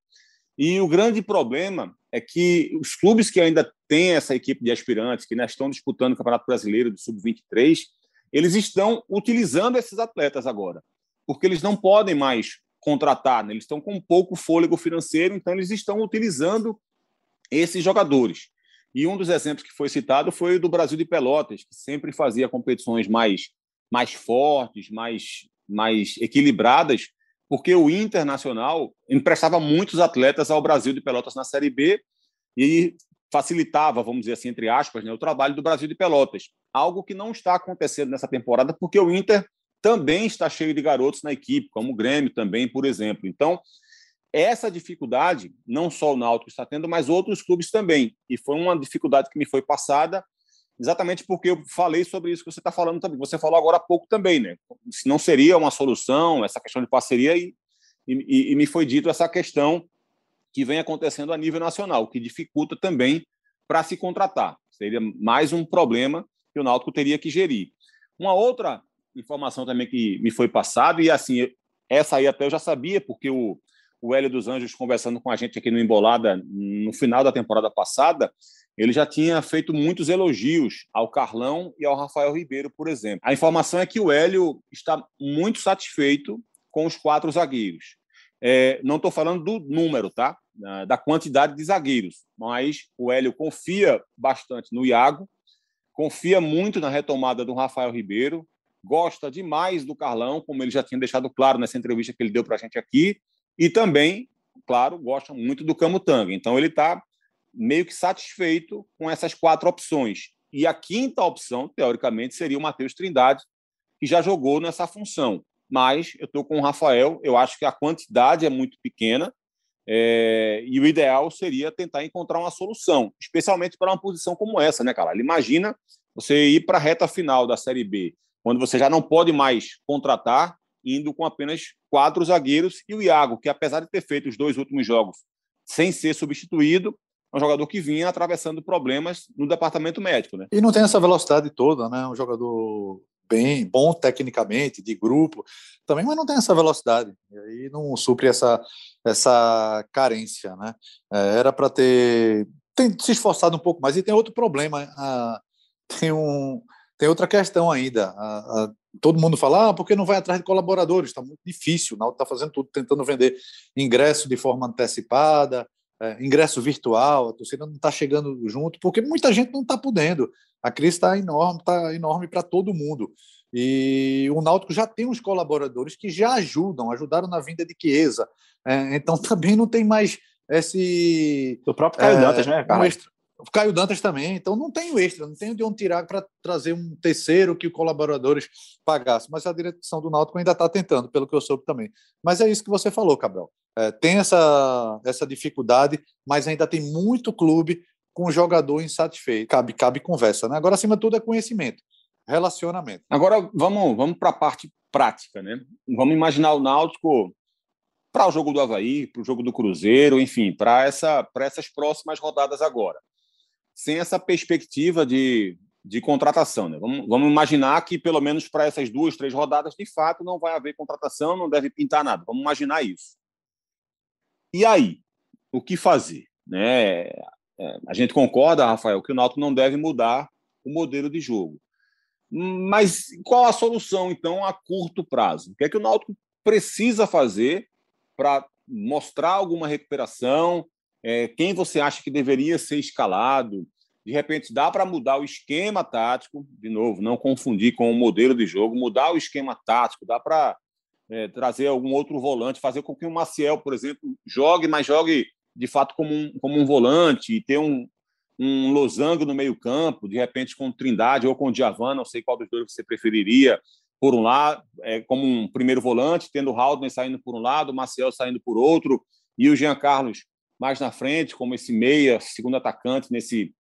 E o grande problema é que os clubes que ainda têm essa equipe de aspirantes, que ainda estão disputando o Campeonato Brasileiro do Sub-23, eles estão utilizando esses atletas agora porque eles não podem mais contratar, né? eles estão com pouco fôlego financeiro, então eles estão utilizando esses jogadores. E um dos exemplos que foi citado foi o do Brasil de Pelotas, que sempre fazia competições mais, mais fortes, mais, mais equilibradas, porque o Internacional emprestava muitos atletas ao Brasil de Pelotas na Série B e facilitava, vamos dizer assim, entre aspas, né, o trabalho do Brasil de Pelotas. Algo que não está acontecendo nessa temporada, porque o Inter também está cheio de garotos na equipe, como o Grêmio também, por exemplo. Então, essa dificuldade, não só o Náutico está tendo, mas outros clubes também. E foi uma dificuldade que me foi passada exatamente porque eu falei sobre isso que você está falando também. Você falou agora há pouco também, né? Se não seria uma solução essa questão de parceria e, e, e me foi dito essa questão que vem acontecendo a nível nacional, que dificulta também para se contratar. Seria mais um problema que o Náutico teria que gerir. Uma outra informação também que me foi passada, e assim, essa aí até eu já sabia, porque o, o Hélio dos Anjos, conversando com a gente aqui no Embolada, no final da temporada passada, ele já tinha feito muitos elogios ao Carlão e ao Rafael Ribeiro, por exemplo. A informação é que o Hélio está muito satisfeito com os quatro zagueiros. É, não estou falando do número, tá? Da quantidade de zagueiros, mas o Hélio confia bastante no Iago, confia muito na retomada do Rafael Ribeiro, gosta demais do Carlão, como ele já tinha deixado claro nessa entrevista que ele deu para a gente aqui, e também, claro, gosta muito do Camutanga. Então ele está meio que satisfeito com essas quatro opções. E a quinta opção, teoricamente, seria o Matheus Trindade, que já jogou nessa função. Mas eu estou com o Rafael, eu acho que a quantidade é muito pequena, é, e o ideal seria tentar encontrar uma solução, especialmente para uma posição como essa, né, cara? Imagina você ir para a reta final da Série B quando você já não pode mais contratar, indo com apenas quatro zagueiros e o Iago, que apesar de ter feito os dois últimos jogos sem ser substituído, é um jogador que vinha atravessando problemas no departamento médico, né? E não tem essa velocidade toda, né? Um jogador bem bom tecnicamente, de grupo, também, mas não tem essa velocidade. E aí não supre essa essa carência, né? É, era para ter se esforçado um pouco mais. E tem outro problema, uh, tem, um, tem outra questão ainda. Uh, uh, todo mundo fala, ah, porque não vai atrás de colaboradores? Está muito difícil. O Náutico está fazendo tudo, tentando vender ingresso de forma antecipada, é, ingresso virtual, a torcida não está chegando junto, porque muita gente não está podendo. A crise está enorme, está enorme para todo mundo. E o Náutico já tem uns colaboradores que já ajudam, ajudaram na vinda de Chiesa. É, então também não tem mais esse. O próprio Caio é, Dantas, né? Um extra. O Caio Dantas também, então não tem o extra, não tem de onde tirar para trazer um terceiro que os colaboradores pagassem. Mas a direção do Náutico ainda está tentando, pelo que eu soube também. Mas é isso que você falou, Cabral. É, tem essa, essa dificuldade, mas ainda tem muito clube com jogador insatisfeito. Cabe, cabe conversa, né? Agora, acima de tudo, é conhecimento, relacionamento. Agora, vamos, vamos para a parte prática, né? Vamos imaginar o Náutico para o jogo do Havaí, para o jogo do Cruzeiro, enfim, para essa, essas próximas rodadas agora. Sem essa perspectiva de, de contratação. Né? Vamos, vamos imaginar que, pelo menos para essas duas, três rodadas, de fato, não vai haver contratação, não deve pintar nada. Vamos imaginar isso. E aí, o que fazer? Né? É, a gente concorda, Rafael, que o Náutico não deve mudar o modelo de jogo. Mas qual a solução, então, a curto prazo? O que é que o Náutico precisa fazer para mostrar alguma recuperação? É, quem você acha que deveria ser escalado? De repente, dá para mudar o esquema tático, de novo, não confundir com o modelo de jogo, mudar o esquema tático, dá para é, trazer algum outro volante, fazer com que o Maciel, por exemplo, jogue, mas jogue de fato como um, como um volante e ter um, um losango no meio-campo, de repente com Trindade ou com Diavan, não sei qual dos dois você preferiria, por um lado, é, como um primeiro volante, tendo o Haldner saindo por um lado, o Maciel saindo por outro, e o Jean Carlos mais na frente, como esse meia, segundo atacante, nesse,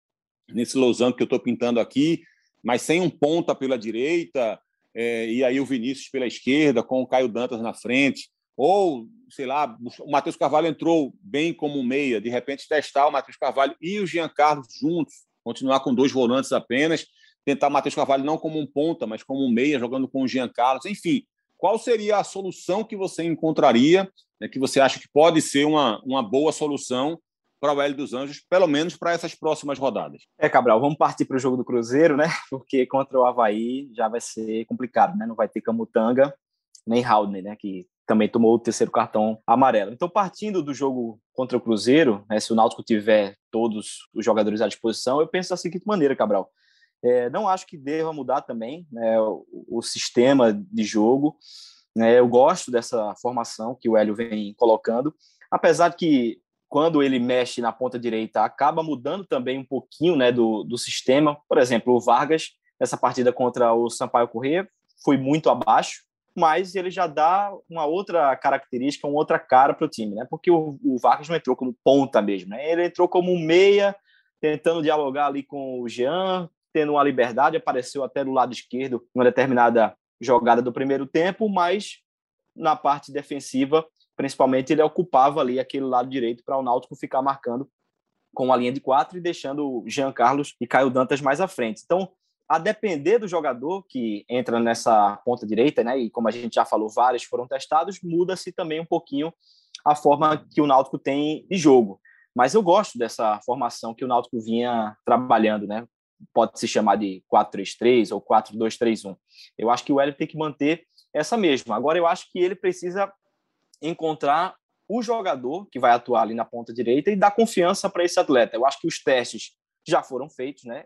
nesse losango que eu estou pintando aqui, mas sem um ponta pela direita, é, e aí o Vinícius pela esquerda, com o Caio Dantas na frente, ou, sei lá, o Matheus Carvalho entrou bem como meia, de repente testar o Matheus Carvalho e o Jean Carlos juntos, continuar com dois volantes apenas, tentar o Matheus Carvalho não como um ponta, mas como um meia, jogando com o Jean Carlos, enfim. Qual seria a solução que você encontraria, né, que você acha que pode ser uma, uma boa solução para o Hélio dos Anjos, pelo menos para essas próximas rodadas. É, Cabral, vamos partir para o jogo do Cruzeiro, né? Porque contra o Havaí já vai ser complicado, né? Não vai ter Camutanga nem Haldner, né? Que também tomou o terceiro cartão amarelo. Então, partindo do jogo contra o Cruzeiro, né, se o Náutico tiver todos os jogadores à disposição, eu penso da seguinte maneira, Cabral. É, não acho que deva mudar também né, o, o, sistema de jogo. Né, eu gosto dessa formação que o Hélio vem colocando, apesar de que quando ele mexe na ponta direita, acaba mudando também um pouquinho né, do, do sistema. Por exemplo, o Vargas, nessa partida contra o Sampaio Corrêa, foi muito abaixo, mas ele já dá uma outra característica, uma outra cara para o time, né? Porque o, o, Vargas não entrou como ponta mesmo, né? Ele entrou como meia, tentando dialogar ali com o Jean, tendo uma liberdade, apareceu até do lado esquerdo uma determinada jogada do primeiro tempo, mas na parte defensiva principalmente ele ocupava ali aquele lado direito para o Náutico ficar marcando com a linha de quatro e deixando Jean Carlos e Caio Dantas mais à frente. Então, a depender do jogador que entra nessa ponta direita, né, e como a gente já falou, vários foram testados, muda-se também um pouquinho a forma que o Náutico tem de jogo. Mas eu gosto dessa formação que o Náutico vinha trabalhando, né? Pode se chamar de 4-3-3 ou 4-2-3-1. Eu acho que o Hélio tem que manter essa mesma. Agora, eu acho que ele precisa encontrar o jogador que vai atuar ali na ponta direita e dar confiança para esse atleta. Eu acho que os testes já foram feitos, né?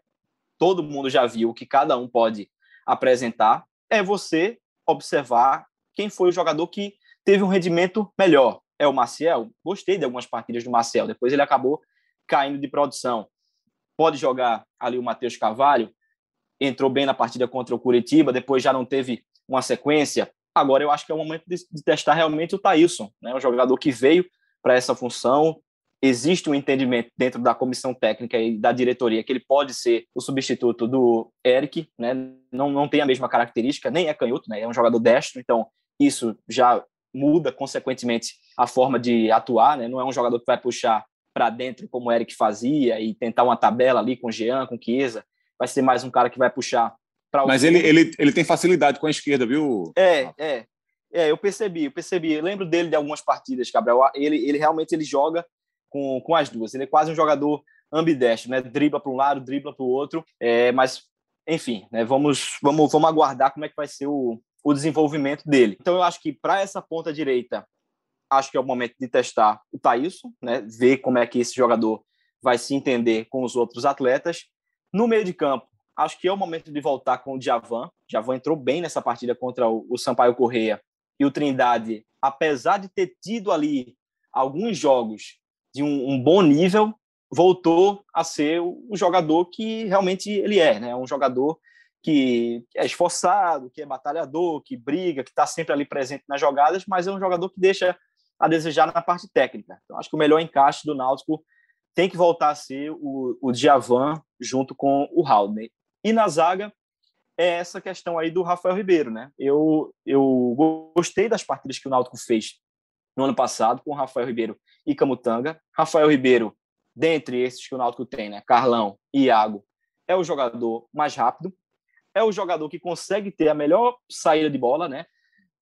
Todo mundo já viu que cada um pode apresentar. É você observar quem foi o jogador que teve um rendimento melhor. É o Maciel? Gostei de algumas partidas do Maciel. Depois ele acabou caindo de produção. Pode jogar ali o Matheus Carvalho. Entrou bem na partida contra o Curitiba, depois já não teve uma sequência. Agora eu acho que é o momento de, de testar realmente o Thailson, né? um jogador que veio para essa função. Existe um entendimento dentro da comissão técnica e da diretoria que ele pode ser o substituto do Eric, né? não, não tem a mesma característica, nem é canhoto, né? é um jogador destro, então isso já muda, consequentemente, a forma de atuar. Né? Não é um jogador que vai puxar para dentro como o Eric fazia e tentar uma tabela ali com o Jean, com o Chiesa. Vai ser mais um cara que vai puxar mas ele, ele, ele tem facilidade com a esquerda, viu? É, é. É, eu percebi, eu percebi. Eu lembro dele de algumas partidas, Gabriel. Ele, ele realmente ele joga com, com as duas. Ele é quase um jogador ambidestro, né? Dribla para um lado, dribla para o outro, é, mas enfim, né? Vamos, vamos, vamos aguardar como é que vai ser o, o desenvolvimento dele. Então eu acho que para essa ponta direita, acho que é o momento de testar o Thailson, né? Ver como é que esse jogador vai se entender com os outros atletas. No meio de campo, acho que é o momento de voltar com o Javan. Javan entrou bem nessa partida contra o, Sampaio Correia e o Trindade, apesar de ter tido ali alguns jogos de um, um bom nível, voltou a ser o, o, jogador que realmente ele é, né? Um jogador que é esforçado, que é batalhador, que briga, que está sempre ali presente nas jogadas, mas é um jogador que deixa a desejar na parte técnica. Então, acho que o melhor encaixe do Náutico tem que voltar a ser o, o Djavan junto com o Haldane. E na zaga, é essa questão aí do Rafael Ribeiro, né? Eu, eu gostei das partidas que o Náutico fez no ano passado com Rafael Ribeiro e Camutanga. Rafael Ribeiro, dentre esses que o Náutico tem, né? Carlão e Iago, é o jogador mais rápido, é o jogador que consegue ter a melhor saída de bola, né?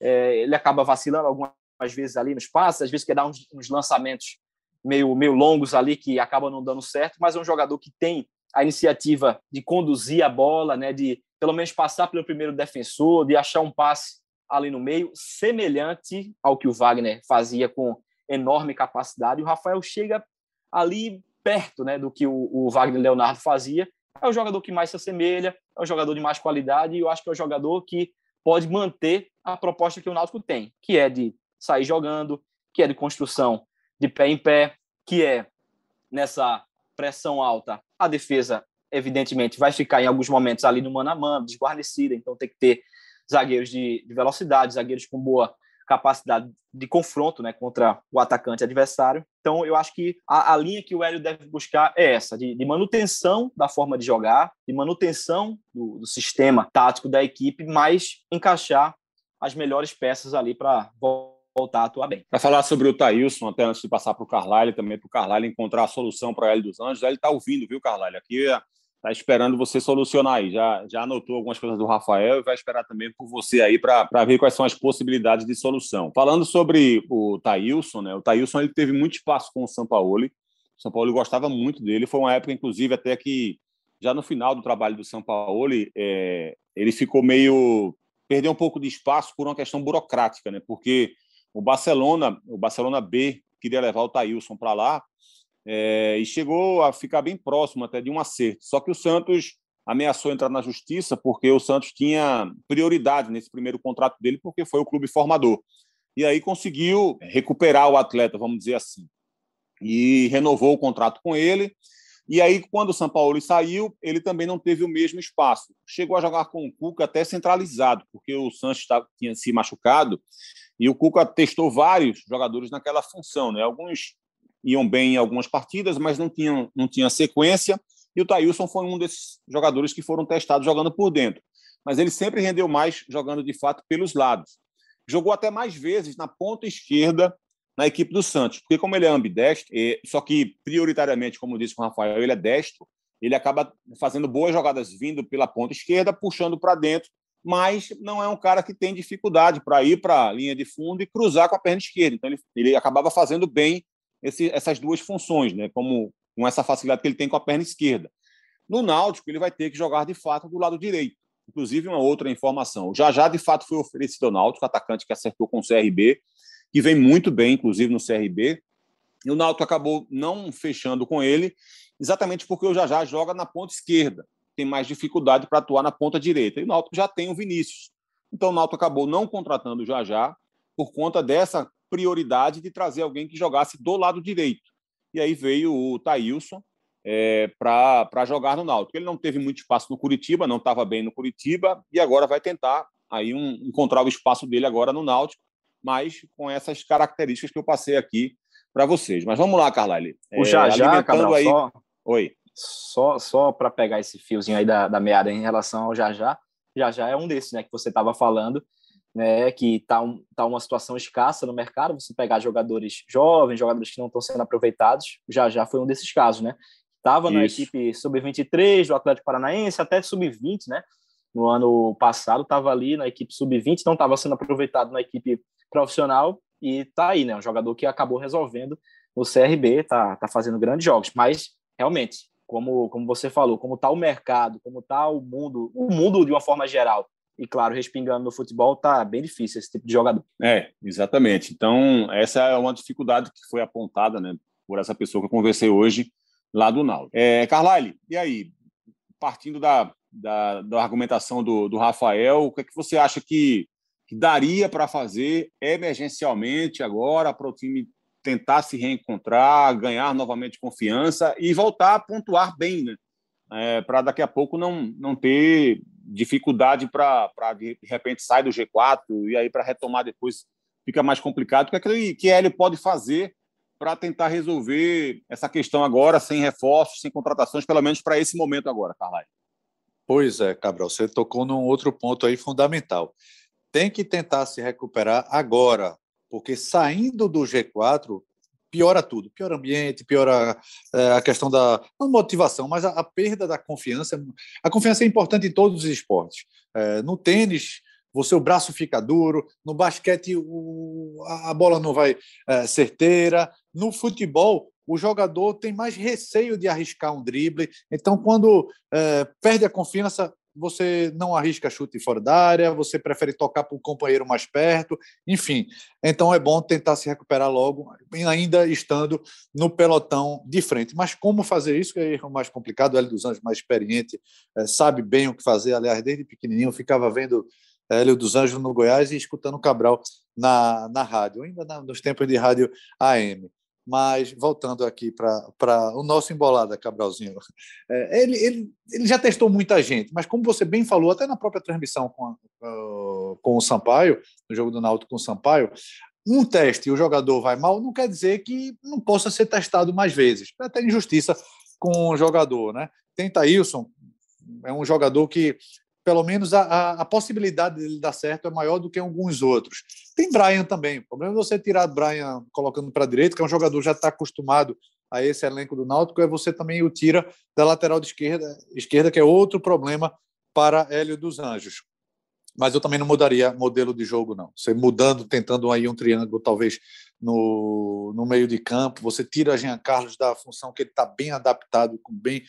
É, ele acaba vacilando algumas vezes ali nos passes, às vezes quer dar uns, uns lançamentos meio, meio longos ali que acabam não dando certo, mas é um jogador que tem a iniciativa de conduzir a bola, né, de pelo menos passar pelo primeiro defensor, de achar um passe ali no meio, semelhante ao que o Wagner fazia com enorme capacidade. O Rafael chega ali perto né, do que o, o Wagner Leonardo fazia. É o jogador que mais se assemelha, é o jogador de mais qualidade e eu acho que é o jogador que pode manter a proposta que o Náutico tem, que é de sair jogando, que é de construção de pé em pé, que é nessa pressão alta, a defesa evidentemente vai ficar em alguns momentos ali no mano a mano, desguarnecida, então tem que ter zagueiros de, de velocidade, zagueiros com boa capacidade de confronto né, contra o atacante adversário. Então, eu acho que a, a linha que o Hélio deve buscar é essa, de, de manutenção da forma de jogar, de manutenção do, do, sistema tático da equipe, mas encaixar as melhores peças ali para voltar a atuar bem. Para falar sobre o Thailson, até antes de passar para o Carlyle, também para o Carlyle encontrar a solução para Hélio dos Anjos, ele está ouvindo, viu, Carlyle? Aqui está esperando você solucionar aí. Já, já anotou algumas coisas do Rafael e vai esperar também por você aí para ver quais são as possibilidades de solução. Falando sobre o Thailson, né? O Thailson ele teve muito espaço com o São Paulo. O São Paulo gostava muito dele. Foi uma época, inclusive, até que já no final do trabalho do São Paulo, é, ele ficou meio perdeu um pouco de espaço por uma questão burocrática, né? Porque o Barcelona, o Barcelona B queria levar o Thailson para lá é, e chegou a ficar bem próximo até de um acerto. Só que o Santos ameaçou entrar na justiça porque o Santos tinha prioridade nesse primeiro contrato dele, porque foi o clube formador. E aí conseguiu recuperar o atleta, vamos dizer assim. E renovou o contrato com ele. E aí, quando o São Paulo saiu, ele também não teve o mesmo espaço. Chegou a jogar com o Cuca até centralizado, porque o Santos tinha se machucado e o Cuca testou vários jogadores naquela função. Né? Alguns iam bem em algumas partidas, mas não tinham não tinha sequência. E o Thailson foi um desses jogadores que foram testados jogando por dentro. Mas ele sempre rendeu mais jogando de fato pelos lados. Jogou até mais vezes na ponta esquerda na equipe do Santos, porque como ele é ambidestro, só que prioritariamente, como disse o Rafael, ele é destro, ele acaba fazendo boas jogadas vindo pela ponta esquerda, puxando para dentro, mas não é um cara que tem dificuldade para ir para a linha de fundo e cruzar com a perna esquerda. Então ele, ele acabava fazendo bem esse, essas duas funções, né? Como com essa facilidade que ele tem com a perna esquerda. No Náutico, ele vai ter que jogar de fato do lado direito. Inclusive, uma outra informação. Já já, de fato, foi oferecido ao Náutico, atacante que acertou com o CRB, que vem muito bem, inclusive, no CRB. E o Náutico acabou não fechando com ele, exatamente porque o Jajá joga na ponta esquerda. Tem mais dificuldade para atuar na ponta direita. E o Náutico já tem o Vinícius. Então, o Náutico acabou não contratando o Jajá por conta dessa prioridade de trazer alguém que jogasse do lado direito. E aí veio o Thailson é, para jogar no Náutico. Ele não teve muito espaço no Curitiba, não estava bem no Curitiba, e agora vai tentar aí um, encontrar o espaço dele agora no Náutico, mas com essas características que eu passei aqui para vocês. Mas vamos lá, Carlyle. O é, já já, Cabral, aí... só... Oi. Só, só para pegar esse fiozinho aí da, da meada em relação ao já já, já já é um desses, né, que você estava falando, né, que está um, tá uma situação escassa no mercado, você pegar jogadores jovens, jogadores que não estão sendo aproveitados, já já foi um desses casos, né? Estava na equipe sub-23 do Atlético Paranaense, até sub-20, né? No ano passado estava ali na equipe sub-20, não estava sendo aproveitado na equipe profissional e está aí, né? Um jogador que acabou resolvendo o CRB, tá, tá fazendo grandes jogos, mas realmente, como, como você falou, como está o mercado, como está o mundo, o mundo de uma forma geral. E, claro, respingando no futebol, tá bem difícil esse tipo de jogador. É, exatamente. Então, essa é uma dificuldade que foi apontada né, por essa pessoa que eu conversei hoje lá do Naldo. É, Carlyle, e aí? Partindo da, da, da argumentação do, do Rafael, o que, é que você acha que, que daria para fazer emergencialmente agora para o time tentar se reencontrar, ganhar novamente confiança e voltar a pontuar bem, né? É, para daqui a pouco não, não ter dificuldade para, de repente, sair do G4 e aí para retomar depois fica mais complicado. O que, é que, que pode fazer para tentar resolver essa questão agora, sem reforços, sem contratações, pelo menos para esse momento agora, Carlai? Pois é, Cabral, você tocou num outro ponto aí fundamental. Tem que tentar se recuperar agora, porque saindo do G4 piora tudo, piora o ambiente, piora é, a questão da não motivação, mas a, a, perda da confiança. A confiança é importante em todos os esportes. É, no tênis, você o braço fica duro, no basquete o, a, bola não vai é, certeira, no futebol o jogador tem mais receio de arriscar um drible. Então, quando é, perde a confiança, você não arrisca chute fora da área, você prefere tocar para um companheiro mais perto, enfim. Então é bom tentar se recuperar logo, ainda estando no pelotão de frente. Mas como fazer isso, é o mais complicado, o Hélio dos Anjos, mais experiente, é, sabe bem o que fazer. Aliás, desde pequenininho eu ficava vendo Hélio dos Anjos no Goiás e escutando Cabral na, na rádio, ainda nos tempos de rádio AM. Mas voltando aqui para o nosso embolada, Cabralzinho, é, ele, ele, ele já testou muita gente, mas como você bem falou, até na própria transmissão com, a, com o Sampaio, no jogo do Náutico com o Sampaio, um teste e o jogador vai mal, não quer dizer que não possa ser testado mais vezes. É até injustiça com o jogador. Né? Tem Thailson, é um jogador que pelo menos a, a, a, possibilidade dele dar certo é maior do que alguns outros. Tem Brian também. O problema é você tirar Brian colocando para a direita, que é um jogador que já está acostumado a esse elenco do Náutico, é você também o tira da lateral de esquerda, esquerda, que é outro problema para Hélio dos Anjos. Mas eu também não mudaria modelo de jogo, não. Você mudando, tentando aí um triângulo, talvez no, no meio de campo, você tira Jean Carlos da função que ele está bem adaptado, com bem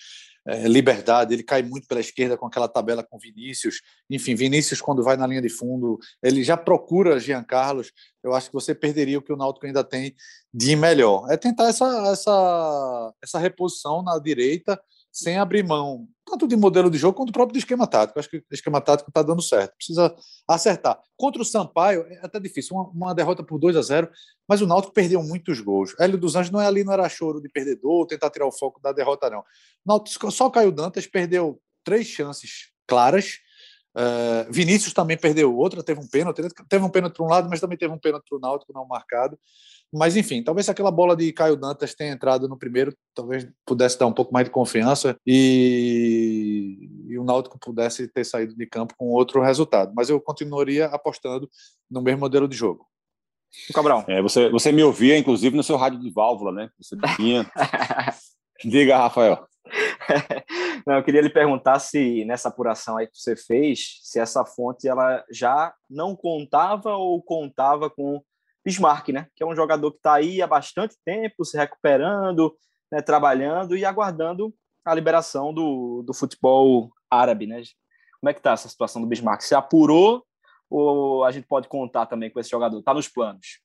é, liberdade, ele cai muito pela esquerda com aquela tabela com Vinícius. Enfim, Vinícius, quando vai na linha de fundo, ele já procura Jean Carlos. Eu acho que você perderia o que o Náutico ainda tem de melhor. É tentar essa, essa, essa reposição na direita sem abrir mão tanto de modelo de jogo quanto do próprio esquema tático. Acho que o esquema tático está dando certo. Precisa acertar. Contra o Sampaio, é até difícil. Uma, uma, derrota por 2 a 0 mas o Náutico perdeu muitos gols. Hélio dos Anjos não é ali, não era choro de perdedor, tentar tirar o foco da derrota, não. O Náutico só caiu Dantas, perdeu três chances claras. Uh, Vinícius também perdeu outra, teve um pênalti, teve um pênalti para um lado, mas também teve um pênalti para o Náutico não marcado. Mas, enfim, talvez aquela bola de Caio Dantas tenha entrado no primeiro, talvez pudesse dar um pouco mais de confiança e, e o Náutico pudesse ter saído de campo com outro resultado. Mas eu continuaria apostando no mesmo modelo de jogo. Cabral. É, você, você me ouvia, inclusive, no seu rádio de válvula, né? Você tinha. Diga, Rafael. Não, eu queria lhe perguntar se nessa apuração aí que você fez, se essa fonte ela já não contava ou contava com Bismarck, né? Que é um jogador que está aí há bastante tempo, se recuperando, né, trabalhando e aguardando a liberação do, do futebol árabe, né? Como é que está essa situação do Bismarck? Se apurou ou a gente pode contar também com esse jogador? Está nos planos?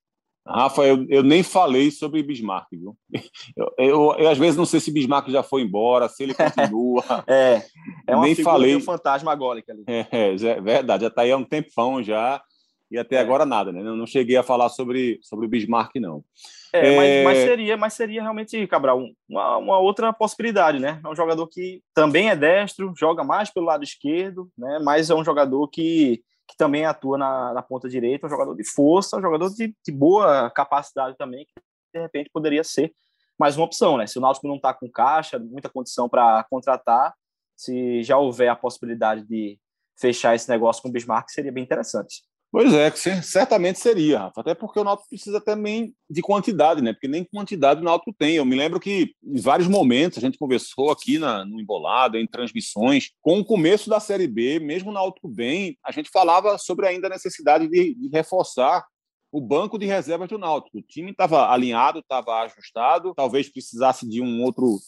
Rafa, eu, eu, nem falei sobre Bismarck, viu? Eu, eu, eu, às vezes não sei se Bismarck já foi embora, se ele continua. é, é uma nem falei. um fantasma agólica ali. É, é, é verdade, já está aí há um tempão já e até é. agora nada, né? Não, não, cheguei a falar sobre, sobre o Bismarck, não. É, é... Mas, mas, seria, mas seria realmente, Cabral, uma, uma, outra possibilidade, né? É um jogador que também é destro, joga mais pelo lado esquerdo, né? Mas é um jogador que, que também atua na, na ponta direita, um jogador de força, um jogador de, de boa capacidade também, que de repente poderia ser mais uma opção, né? Se o Náutico não está com caixa, muita condição para contratar, se já houver a possibilidade de fechar esse negócio com o Bismarck, seria bem interessante. Pois é, certamente seria, Rafa. Até porque o Náutico precisa também de quantidade, né? Porque nem quantidade o Náutico tem. Eu me lembro que em vários momentos a gente conversou aqui na, no Embolado, em transmissões, com o começo da Série B, mesmo o Náutico bem, a gente falava sobre ainda a necessidade de, de reforçar o banco de reservas do Náutico. O time estava alinhado, estava ajustado, talvez precisasse de um outro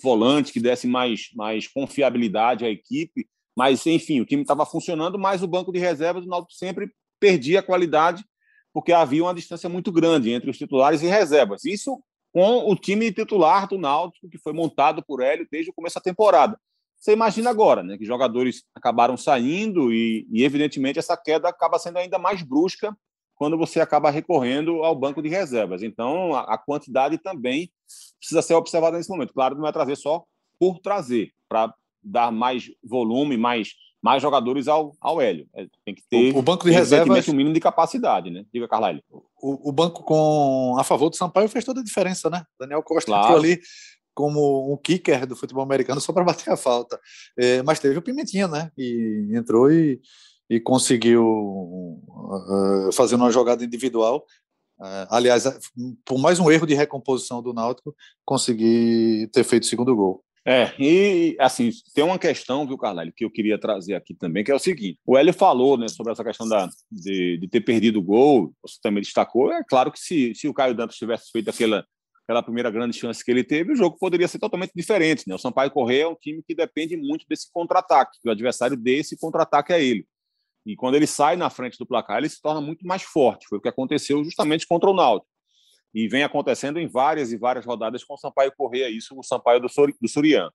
volante que desse mais, mais confiabilidade à equipe. Mas, enfim, o time estava funcionando, mas o banco de reservas do Náutico sempre perdia a qualidade porque havia uma distância muito grande entre os titulares e reservas. Isso com o time titular do Náutico, que foi montado por Hélio desde o começo da temporada. Você imagina agora, né, que jogadores acabaram saindo e, e, evidentemente, essa queda acaba sendo ainda mais brusca quando você acaba recorrendo ao banco de reservas. Então, a, a quantidade também precisa ser observada nesse momento. Claro, não é trazer só por trazer, para dar mais volume, mais, mais jogadores ao, ao Hélio. É, tem que ter o, o banco de reservas o mínimo de capacidade, né? Diga, Carlyle. O, o, banco com a favor do Sampaio fez toda a diferença, né? Daniel Costa claro. entrou ali como um kicker do futebol americano só para bater a falta. É, mas teve o Pimentinha, né? E entrou e, e conseguiu uh, fazer uma jogada individual. Uh, aliás, por mais um erro de recomposição do Náutico, conseguir ter feito o segundo gol. É, e assim, tem uma questão, viu, Carlalho, que eu queria trazer aqui também, que é o seguinte: o Hélio falou né, sobre essa questão da, de, de ter perdido o gol, você também destacou. É claro que se, se o Caio Dantas tivesse feito aquela aquela primeira grande chance que ele teve, o jogo poderia ser totalmente diferente. Né? O Sampaio Correia é um time que depende muito desse contra-ataque, que o adversário desse contra-ataque a ele. E quando ele sai na frente do placar, ele se torna muito mais forte. Foi o que aconteceu justamente contra o Náutico. E vem acontecendo em várias e várias rodadas com o Sampaio Correia, isso o Sampaio do, Suri, do Surian.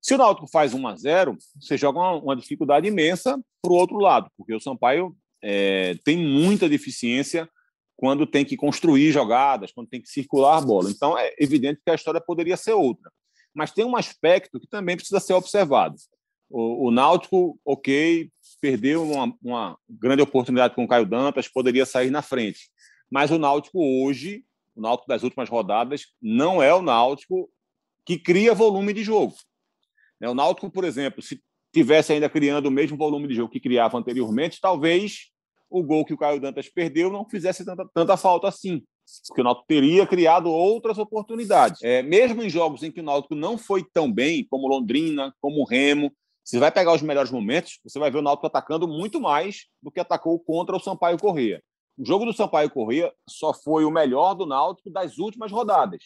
Se o Náutico faz 1 a 0 você joga uma, uma dificuldade imensa para o outro lado, porque o Sampaio é, tem muita deficiência quando tem que construir jogadas, quando tem que circular a bola. Então, é evidente que a história poderia ser outra. Mas tem um aspecto que também precisa ser observado. O, o Náutico, ok, perdeu uma, uma, grande oportunidade com o Caio Dantas, poderia sair na frente. Mas o Náutico hoje, o Náutico das últimas rodadas, não é o Náutico que cria volume de jogo. Né, o Náutico, por exemplo, se tivesse ainda criando o mesmo volume de jogo que criava anteriormente, talvez o gol que o Caio Dantas perdeu não fizesse tanta, tanta falta assim. Porque o Náutico teria criado outras oportunidades. É, mesmo em jogos em que o Náutico não foi tão bem, como Londrina, como Remo, você vai pegar os melhores momentos, você vai ver o Náutico atacando muito mais do que atacou contra o Sampaio Corrêa. O jogo do Sampaio Corrêa só foi o melhor do Náutico das últimas rodadas,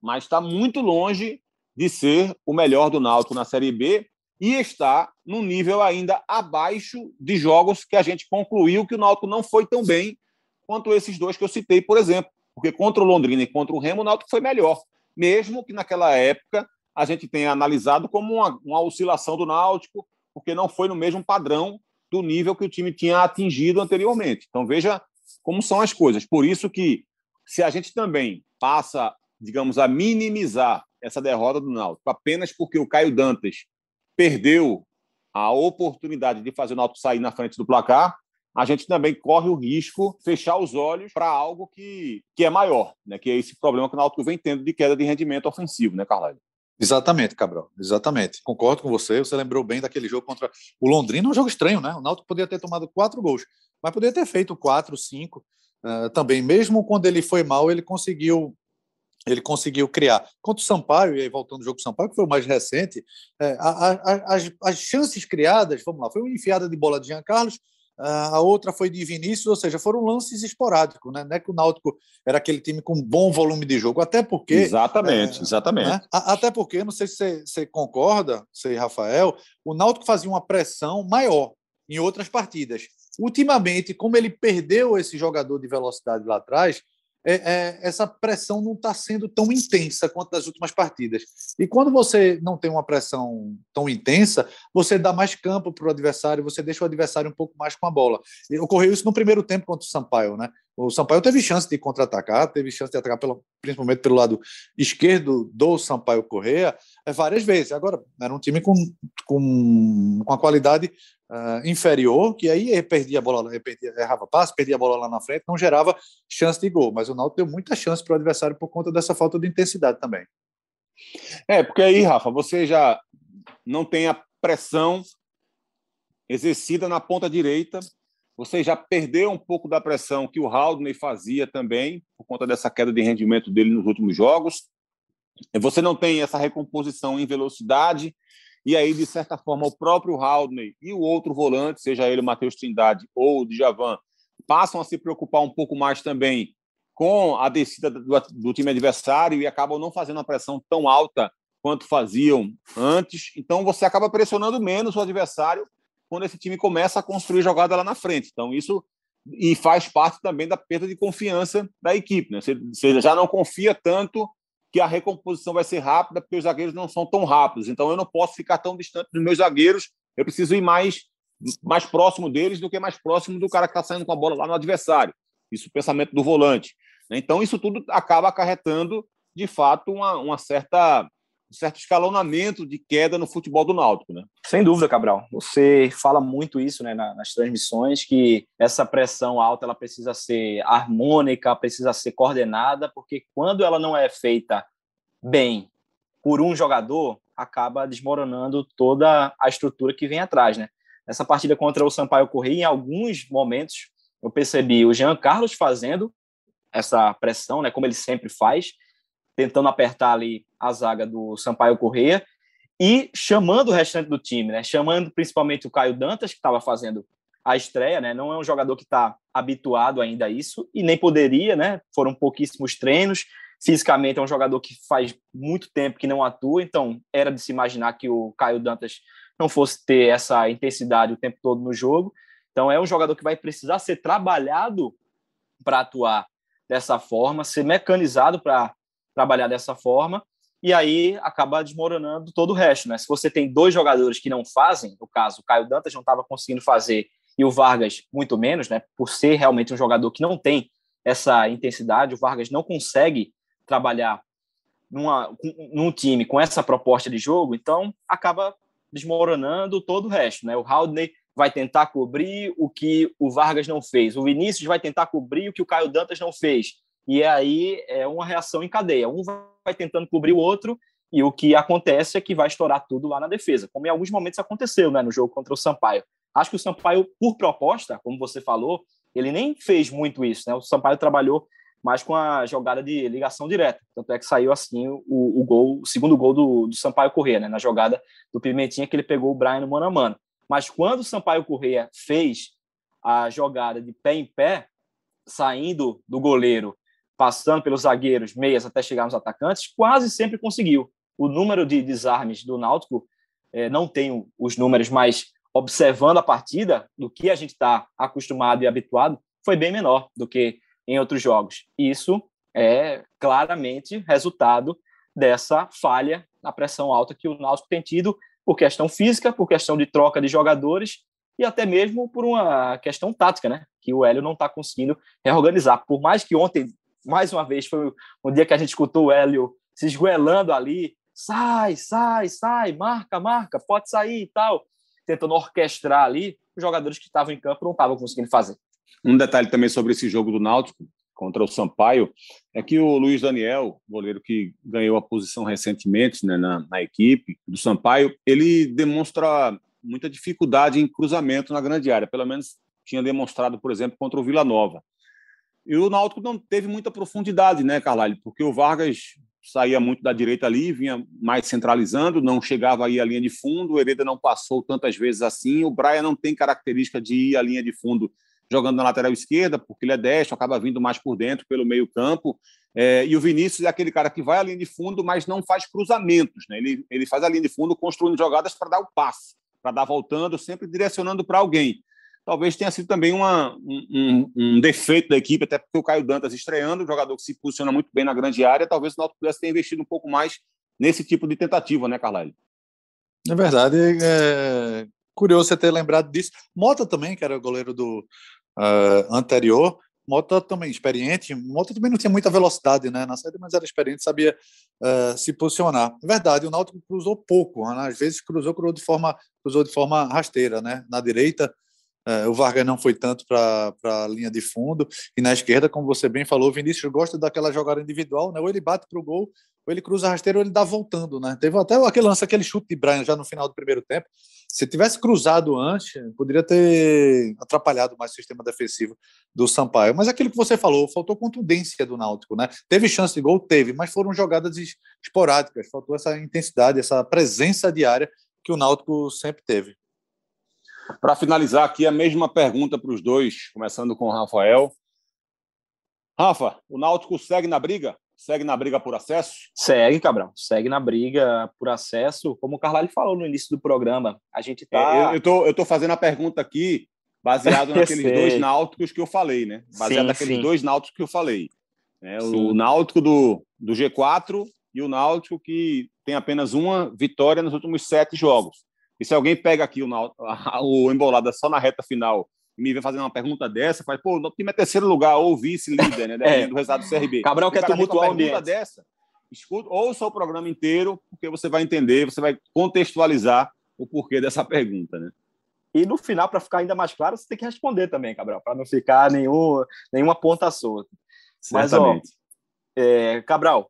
mas está muito longe de ser o melhor do Náutico na Série B e está num nível ainda abaixo de jogos que a gente concluiu que o Náutico não foi tão bem quanto esses dois que eu citei, por exemplo. Porque contra o Londrina e contra o Remo, o Náutico foi melhor. Mesmo que naquela época a gente tenha analisado como uma, uma oscilação do Náutico, porque não foi no mesmo padrão do nível que o time tinha atingido anteriormente. Então veja como são as coisas. Por isso que se a gente também passa, digamos, a minimizar essa derrota do Náutico apenas porque o Caio Dantas perdeu a oportunidade de fazer o Náutico sair na frente do placar, a gente também corre o risco de fechar os olhos para algo que, que é maior, né? que é esse problema que o Náutico vem tendo de queda de rendimento ofensivo, né, Carlalho? Exatamente, Cabral, exatamente. Concordo com você, você lembrou bem daquele jogo contra o Londrina, um jogo estranho, né? O Náutico poderia ter tomado quatro gols, mas poderia ter feito quatro, cinco uh, também. Mesmo quando ele foi mal, ele conseguiu ele conseguiu criar. Contra o Sampaio, e aí voltando ao jogo do Sampaio, que foi o mais recente, é, a, a, as, as, chances criadas, vamos lá, foi uma enfiada de bola de Jean Carlos, a outra foi de Vinícius, ou seja, foram lances esporádicos, né? Não é que o Náutico era aquele time com bom volume de jogo, até porque. Exatamente, é, exatamente. Né? Até porque, não sei se você, você concorda, sei, Rafael, o Náutico fazia uma pressão maior em outras partidas. Ultimamente, como ele perdeu esse jogador de velocidade lá atrás, é, é, essa pressão não está sendo tão intensa quanto nas últimas partidas. E quando você não tem uma pressão tão intensa, você dá mais campo para o adversário, você deixa o adversário um pouco mais com a bola. E ocorreu isso no primeiro tempo contra o Sampaio, né? O Sampaio teve chance de contra-atacar, teve chance de atacar principalmente pelo lado esquerdo do Sampaio Correa é, várias vezes. Agora, era um time com, com, com a qualidade uh, inferior, que aí perdia a bola, perdia, errava passe, perdia a bola lá na frente, não gerava chance de gol. Mas o Náutico deu muita chance para o adversário por conta dessa falta de intensidade também. É, porque aí, Rafa, você já não tem a pressão exercida na ponta direita, você já perdeu um pouco da pressão que o Haldney fazia também, por conta dessa queda de rendimento dele nos últimos jogos. Você não tem essa recomposição em velocidade, e aí, de certa forma, o próprio Haldney e o outro volante, seja ele o Matheus Trindade ou o Djavan, passam a se preocupar um pouco mais também com a descida do, time adversário e acabam não fazendo uma pressão tão alta quanto faziam antes. Então você acaba pressionando menos o adversário quando esse time começa a construir jogada lá na frente. Então isso e faz parte também da perda de confiança da equipe. Né? Você, você já não confia tanto que a recomposição vai ser rápida, porque os zagueiros não são tão rápidos. Então eu não posso ficar tão distante dos meus zagueiros. Eu preciso ir mais mais próximo deles do que mais próximo do cara que está saindo com a bola lá no adversário. Isso o pensamento do volante. Né? Então, isso tudo acaba acarretando, de fato, uma, uma certa, um certo escalonamento de queda no futebol do Náutico. Né? Sem dúvida, Cabral. Você fala muito isso né, nas transmissões, que essa pressão alta ela precisa ser harmônica, precisa ser coordenada, porque quando ela não é feita bem por um jogador, acaba desmoronando toda a estrutura que vem atrás, né? Nessa partida contra o Sampaio Correia, em alguns momentos, eu percebi o Jean Carlos fazendo essa pressão, né, como ele sempre faz, tentando apertar ali a zaga do Sampaio Correia e chamando o restante do time, né, chamando principalmente o Caio Dantas, que estava fazendo a estreia, né, não é um jogador que está habituado ainda a isso e nem poderia, né, foram pouquíssimos treinos, fisicamente é um jogador que faz muito tempo que não atua, então era de se imaginar que o Caio Dantas não fosse ter essa intensidade o tempo todo no jogo. Então é um jogador que vai precisar ser trabalhado para atuar dessa forma, ser mecanizado para trabalhar dessa forma, e aí acaba desmoronando todo o resto. Né? Se você tem dois jogadores que não fazem, no caso, o Caio Dantas não estava conseguindo fazer e o Vargas muito menos, né? por ser realmente um jogador que não tem essa intensidade, o Vargas não consegue trabalhar numa, num time com essa proposta de jogo, então acaba desmoronando todo o resto. Né? O Haldney vai tentar cobrir o que o Vargas não fez, o Vinícius vai tentar cobrir o que o Caio Dantas não fez. E aí é uma reação em cadeia. Um vai tentando cobrir o outro, e o que acontece é que vai estourar tudo lá na defesa, como em alguns momentos aconteceu né, no jogo contra o Sampaio. Acho que o Sampaio, por proposta, como você falou, ele nem fez muito isso. Né? O Sampaio trabalhou mais com a jogada de ligação direta. Tanto é que saiu assim o, o gol, o segundo gol do, do Sampaio Corrêa, né? na jogada do Pimentinha, que ele pegou o Brian no mano a mano. Mas quando o Sampaio Corrêa fez a jogada de pé em pé, saindo do goleiro, passando pelos zagueiros, meias até chegar nos atacantes, quase sempre conseguiu. O número de desarmes do Náutico, é, não tenho os números, mas observando a partida, do que a gente está acostumado e habituado, foi bem menor do que em outros jogos. Isso é claramente resultado dessa falha na pressão alta que o Náutico tem tido por questão física, por questão de troca de jogadores e até mesmo por uma questão tática, né? Que o Hélio não está conseguindo reorganizar. Por mais que ontem, mais uma vez, foi um dia que a gente escutou o Hélio se esgoelando ali, sai, sai, sai, marca, marca, pode sair e tal, tentando orquestrar ali, os jogadores que estavam em campo não estavam conseguindo fazer. Um detalhe também sobre esse jogo do Náutico contra o Sampaio é que o Luiz Daniel, goleiro que ganhou a posição recentemente né, na, na equipe do Sampaio, ele demonstra muita dificuldade em cruzamento na grande área, pelo menos tinha demonstrado, por exemplo, contra o Vila Nova. E o Náutico não teve muita profundidade, né, Carlalho? Porque o Vargas saía muito da direita ali, vinha mais centralizando, não chegava aí à linha de fundo, o Hereda não passou tantas vezes assim, o Braia não tem característica de ir à linha de fundo jogando na lateral esquerda, porque ele é destro, acaba vindo mais por dentro, pelo meio campo. É, e o Vinícius é aquele cara que vai à linha de fundo, mas não faz cruzamentos. Né? Ele, ele faz a linha de fundo construindo jogadas para dar o passe, para dar voltando, sempre direcionando para alguém. Talvez tenha sido também uma, um, um, defeito da equipe, até porque o Caio Dantas estreando, um jogador que se posiciona muito bem na grande área, talvez o Náutico pudesse ter investido um pouco mais nesse tipo de tentativa, né, Carlyle? É verdade. É curioso você ter lembrado disso. Mota também, que era o goleiro do, uh, anterior. Mota também experiente. Mota também não tinha muita velocidade né, na saída, mas era experiente, sabia uh, se posicionar. É verdade, o Náutico cruzou pouco. Né, às vezes cruzou, cruzou de forma, cruzou de forma rasteira, né? Na direita, uh, o Vargas não foi tanto para a linha de fundo. E na esquerda, como você bem falou, o Vinícius gosta daquela jogada individual, né? Ou ele bate para o gol, ou ele cruza rasteiro, ou ele dá voltando, né? Teve até aquele lance, aquele chute de Brian já no final do primeiro tempo se tivesse cruzado antes, poderia ter atrapalhado mais o sistema defensivo do Sampaio. Mas aquilo que você falou, faltou contundência do Náutico, né? Teve chance de gol? Teve, mas foram jogadas esporádicas, faltou essa intensidade, essa presença diária que o Náutico sempre teve. Para finalizar aqui, a mesma pergunta para os dois, começando com o Rafael. Rafa, o Náutico segue na briga? segue na briga por acesso? Segue, Cabral. Segue na briga por acesso. Como o Carlalho falou no início do programa, a gente tá. É, eu, eu, tô, eu tô fazendo a pergunta aqui baseado naqueles dois náuticos que eu falei, né? Baseado sim, naqueles sim. dois náuticos que eu falei. Né? O náutico do, do G4 e o náutico que tem apenas uma vitória nos últimos sete jogos. E se alguém pega aqui o, o embolada só na reta final e me vem fazendo uma pergunta dessa, faz, pô, o time é terceiro lugar ou vice-líder, né? Dependendo é. do resultado do CRB. Cabral quer tumultuar o ambiente. dessa, escuta, ouça o programa inteiro, porque você vai entender, você vai contextualizar o porquê dessa pergunta, né? E no final, para ficar ainda mais claro, você tem que responder também, Cabral, para não ficar nenhum, nenhuma ponta solta. Mas, ó, é, Cabral,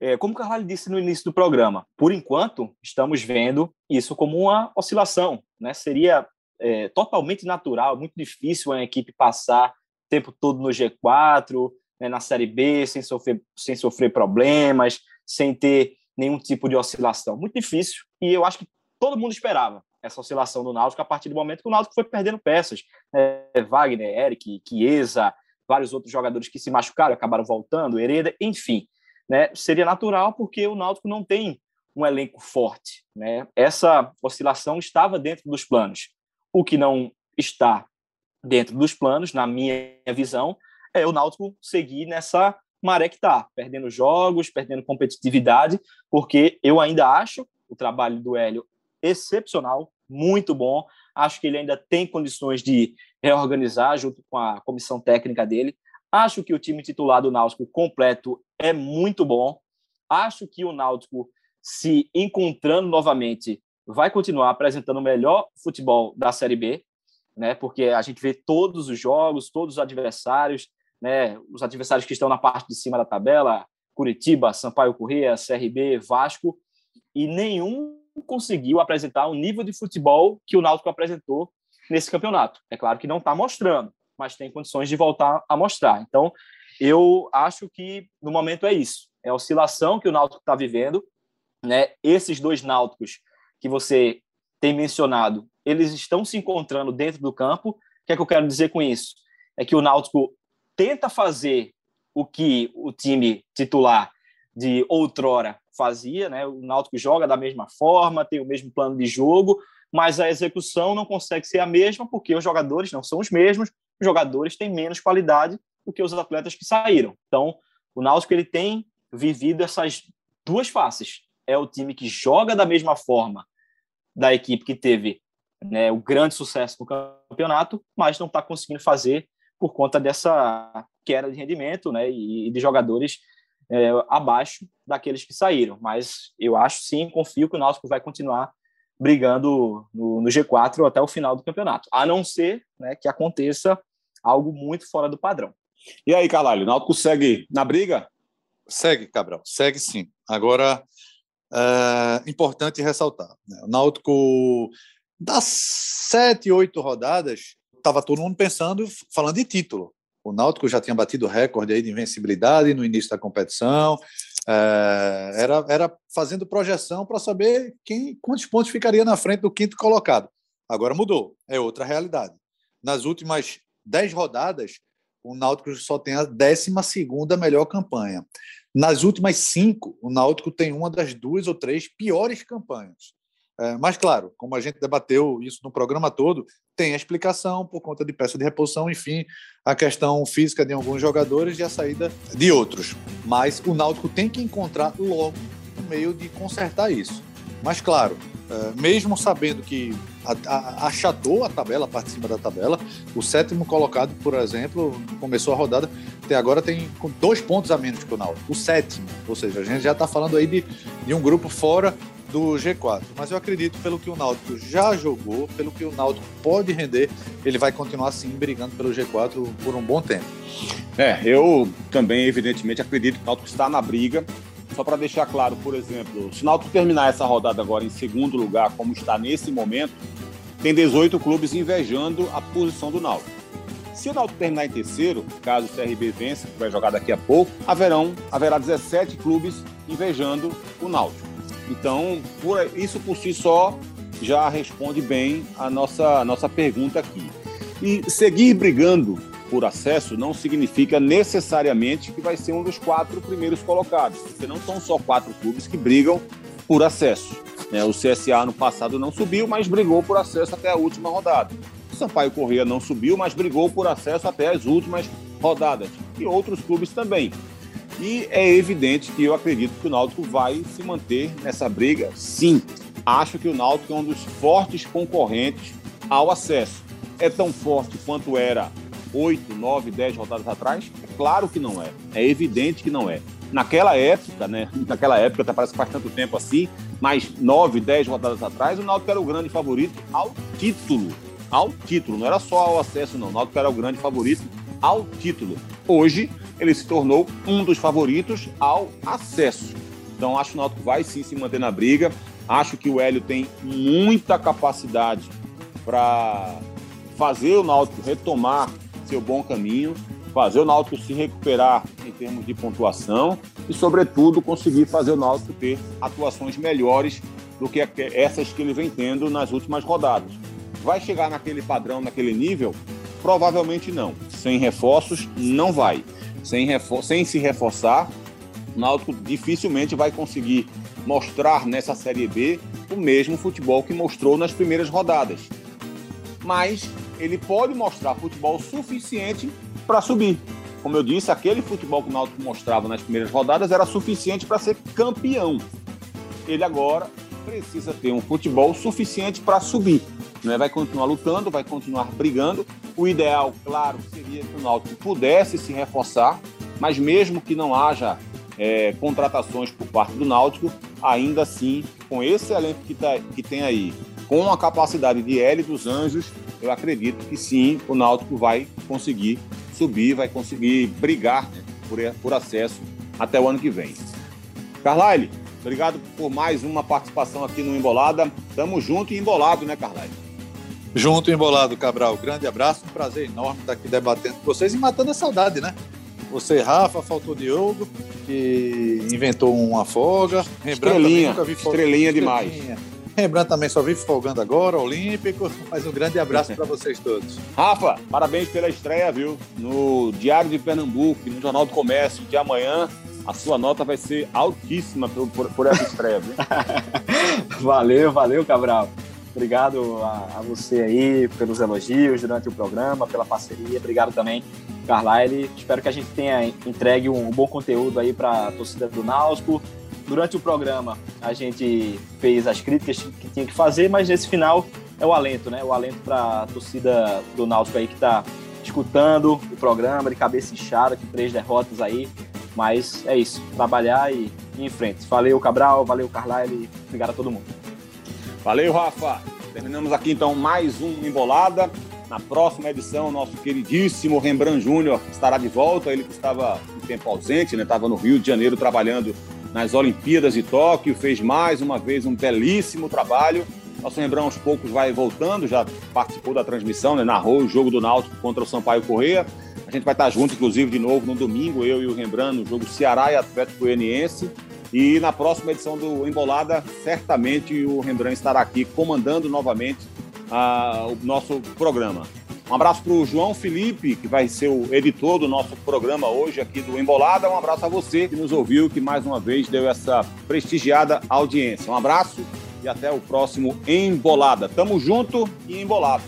é, como o Carvalho disse no início do programa, por enquanto estamos vendo isso como uma oscilação. Né? Seria é, totalmente natural, muito difícil uma equipe passar o tempo todo no G4, né, na Série B, sem sofrer, sem sofrer problemas, sem ter nenhum tipo de oscilação. Muito difícil. E eu acho que todo mundo esperava essa oscilação do Náutico a partir do momento que o Náutico foi perdendo peças. É, Wagner, Eric, Chiesa, vários outros jogadores que se machucaram, acabaram voltando, Hereda, enfim. Né, seria natural porque o Náutico não tem um elenco forte. Né? Essa oscilação estava dentro dos planos. O que não está dentro dos planos, na minha visão, é o Náutico seguir nessa maré que está, perdendo jogos, perdendo competitividade, porque eu ainda acho o trabalho do Hélio excepcional, muito bom. Acho que ele ainda tem condições de reorganizar junto com a comissão técnica dele. Acho que o time titular do Náutico completo é muito bom. Acho que o Náutico, se encontrando novamente, vai continuar apresentando o melhor futebol da Série B, né? Porque a gente vê todos os jogos, todos os adversários, né? Os adversários que estão na parte de cima da tabela, Curitiba, Sampaio Corrêa, CRB, Vasco, e nenhum conseguiu apresentar o nível de futebol que o Náutico apresentou nesse campeonato. É claro que não está mostrando, mas tem condições de voltar a mostrar. Então, eu acho que no momento é isso. É a oscilação que o Náutico está vivendo. Né? Esses dois Náuticos que você tem mencionado, eles estão se encontrando dentro do campo. O que é que eu quero dizer com isso? É que o Náutico tenta fazer o que o time titular de outrora fazia, né? O Náutico joga da mesma forma, tem o mesmo plano de jogo, mas a execução não consegue ser a mesma porque os jogadores não são os mesmos, os jogadores têm menos qualidade do que os atletas que saíram. Então, o Náutico ele tem vivido essas duas faces. É o time que joga da mesma forma da equipe que teve né, o grande sucesso no campeonato, mas não está conseguindo fazer por conta dessa queda de rendimento né, e de jogadores é, abaixo daqueles que saíram. Mas eu acho sim, confio que o Náutico vai continuar brigando no, no G4 até o final do campeonato, a não ser né, que aconteça algo muito fora do padrão. E aí, Carlalho, o Náutico segue na briga? Segue, Cabral, segue sim. Agora, é importante ressaltar, né? o Náutico, das sete, oito rodadas, estava todo mundo pensando, falando de título. O Náutico já tinha batido recorde aí de invencibilidade no início da competição. É, era, era fazendo projeção para saber quem, quantos pontos ficaria na frente do quinto colocado. Agora mudou, é outra realidade. Nas últimas dez rodadas, o Náutico só tem a décima segunda melhor campanha. Nas últimas cinco, o Náutico tem uma das duas ou três piores campanhas. É, mas, claro, como a gente debateu isso no programa todo, tem a explicação por conta de peça de reposição, enfim, a questão física de alguns jogadores e a saída de outros. Mas o Náutico tem que encontrar logo um meio de consertar isso. Mas, claro, é, mesmo sabendo que achatou a tabela, a parte de cima da tabela, o sétimo colocado, por exemplo, começou a rodada, até agora tem dois pontos a menos que o Náutico, o sétimo. Ou seja, a gente já está falando aí de, de um grupo fora do G4. Mas eu acredito, pelo que o Náutico já jogou, pelo que o Náutico pode render, ele vai continuar sim brigando pelo G4 por um bom tempo. É, eu também, evidentemente, acredito que o Náutico está na briga. Só para deixar claro, por exemplo, se o Náutico terminar essa rodada agora em segundo lugar, como está nesse momento, tem 18 clubes invejando a posição do Náutico. Se o Náutico terminar em terceiro, caso o CRB vença, que vai jogar daqui a pouco, haverão, haverá 17 clubes invejando o Náutico. Então, por, isso por si só já responde bem a nossa, a nossa pergunta aqui. E seguir brigando por acesso não significa necessariamente que vai ser um dos quatro primeiros colocados, porque não são só quatro clubes que brigam por acesso. Né? O CSA no passado não subiu, mas brigou por acesso até a última rodada. O Sampaio Correia não subiu, mas brigou por acesso até as últimas rodadas. E outros clubes também. E é evidente que eu acredito que o Náutico vai se manter nessa briga, sim. Acho que o Náutico é um dos fortes concorrentes ao acesso. É tão forte quanto era 8, 9, 10 rodadas atrás? É claro que não é. É evidente que não é. Naquela época, né? Naquela época, até parece que faz tanto tempo assim, mas 9, 10 rodadas atrás, o Náutico era o grande favorito ao título. Ao título, não era só ao acesso, não. O Náutico era o grande favorito ao título. Hoje, ele se tornou um dos favoritos ao acesso. Então, acho que o Náutico vai sim se manter na briga. Acho que o Hélio tem muita capacidade para fazer o Náutico retomar seu bom caminho, fazer o Náutico se recuperar em termos de pontuação e, sobretudo, conseguir fazer o Náutico ter atuações melhores do que essas que ele vem tendo nas últimas rodadas. Vai chegar naquele padrão, naquele nível? Provavelmente não. Sem reforços, não vai. Sem, refor sem se reforçar, o Náutico dificilmente vai conseguir mostrar nessa Série B o mesmo futebol que mostrou nas primeiras rodadas. Mas ele pode mostrar futebol suficiente para subir. Como eu disse, aquele futebol que o Náutico mostrava nas primeiras rodadas era suficiente para ser campeão. Ele agora precisa ter um futebol suficiente para subir. Né? Vai continuar lutando, vai continuar brigando. O ideal, claro, seria que o Náutico pudesse se reforçar, mas mesmo que não haja é, contratações por parte do Náutico, ainda assim, com esse elenco que, tá, que tem aí, com a capacidade de L dos Anjos, eu acredito que sim, o Náutico vai conseguir subir, vai conseguir brigar né, por, por acesso até o ano que vem. Carlyle, obrigado por mais uma participação aqui no Embolada. Tamo junto e embolado, né, Carlyle? Junto e embolado, Cabral. Grande abraço, um prazer enorme estar aqui debatendo com vocês e matando a saudade, né? Você, Rafa, faltou Diogo, que inventou uma folga. Estrelinha, estrelinha demais. Rembrandt também só vive folgando agora, Olímpico. Mas um grande abraço para vocês todos. Rafa, parabéns pela estreia, viu? No Diário de Pernambuco, no Jornal do Comércio de amanhã. A sua nota vai ser altíssima por, por, por essa estreia, viu? valeu, valeu, Cabral. Obrigado a, a, você aí pelos elogios durante o programa, pela parceria. Obrigado também, Carlyle. Espero que a gente tenha entregue um, um bom conteúdo aí para a torcida do Náutico durante o programa a gente fez as críticas que tinha que fazer, mas nesse final é o alento, né? O alento para a torcida do Náutico aí que está escutando o programa de cabeça inchada, com três derrotas aí. Mas é isso, trabalhar e ir em frente. Valeu, Cabral, valeu, Carlyle, obrigado a todo mundo. Valeu, Rafa. Terminamos aqui então mais um Embolada. Na próxima edição, nosso queridíssimo Rembrandt Júnior estará de volta. Ele que estava um tempo ausente, né? Estava no Rio de Janeiro trabalhando nas Olimpíadas de Tóquio, fez mais uma vez um belíssimo trabalho. Nosso Rembrandt aos poucos vai voltando, já participou da transmissão, né? narrou o jogo do Náutico contra o Sampaio Correia. A gente vai estar junto, inclusive, de novo no domingo, eu e o Rembrandt, no jogo Ceará e Atlético Goianiense. E na próxima edição do Embolada, certamente o Rembrandt estará aqui comandando novamente uh, o nosso programa. Um abraço para o João Felipe, que vai ser o editor do nosso programa hoje aqui do Embolada. Um abraço a você que nos ouviu, que mais uma vez deu essa prestigiada audiência. Um abraço e até o próximo Embolada. Tamo junto e embolado.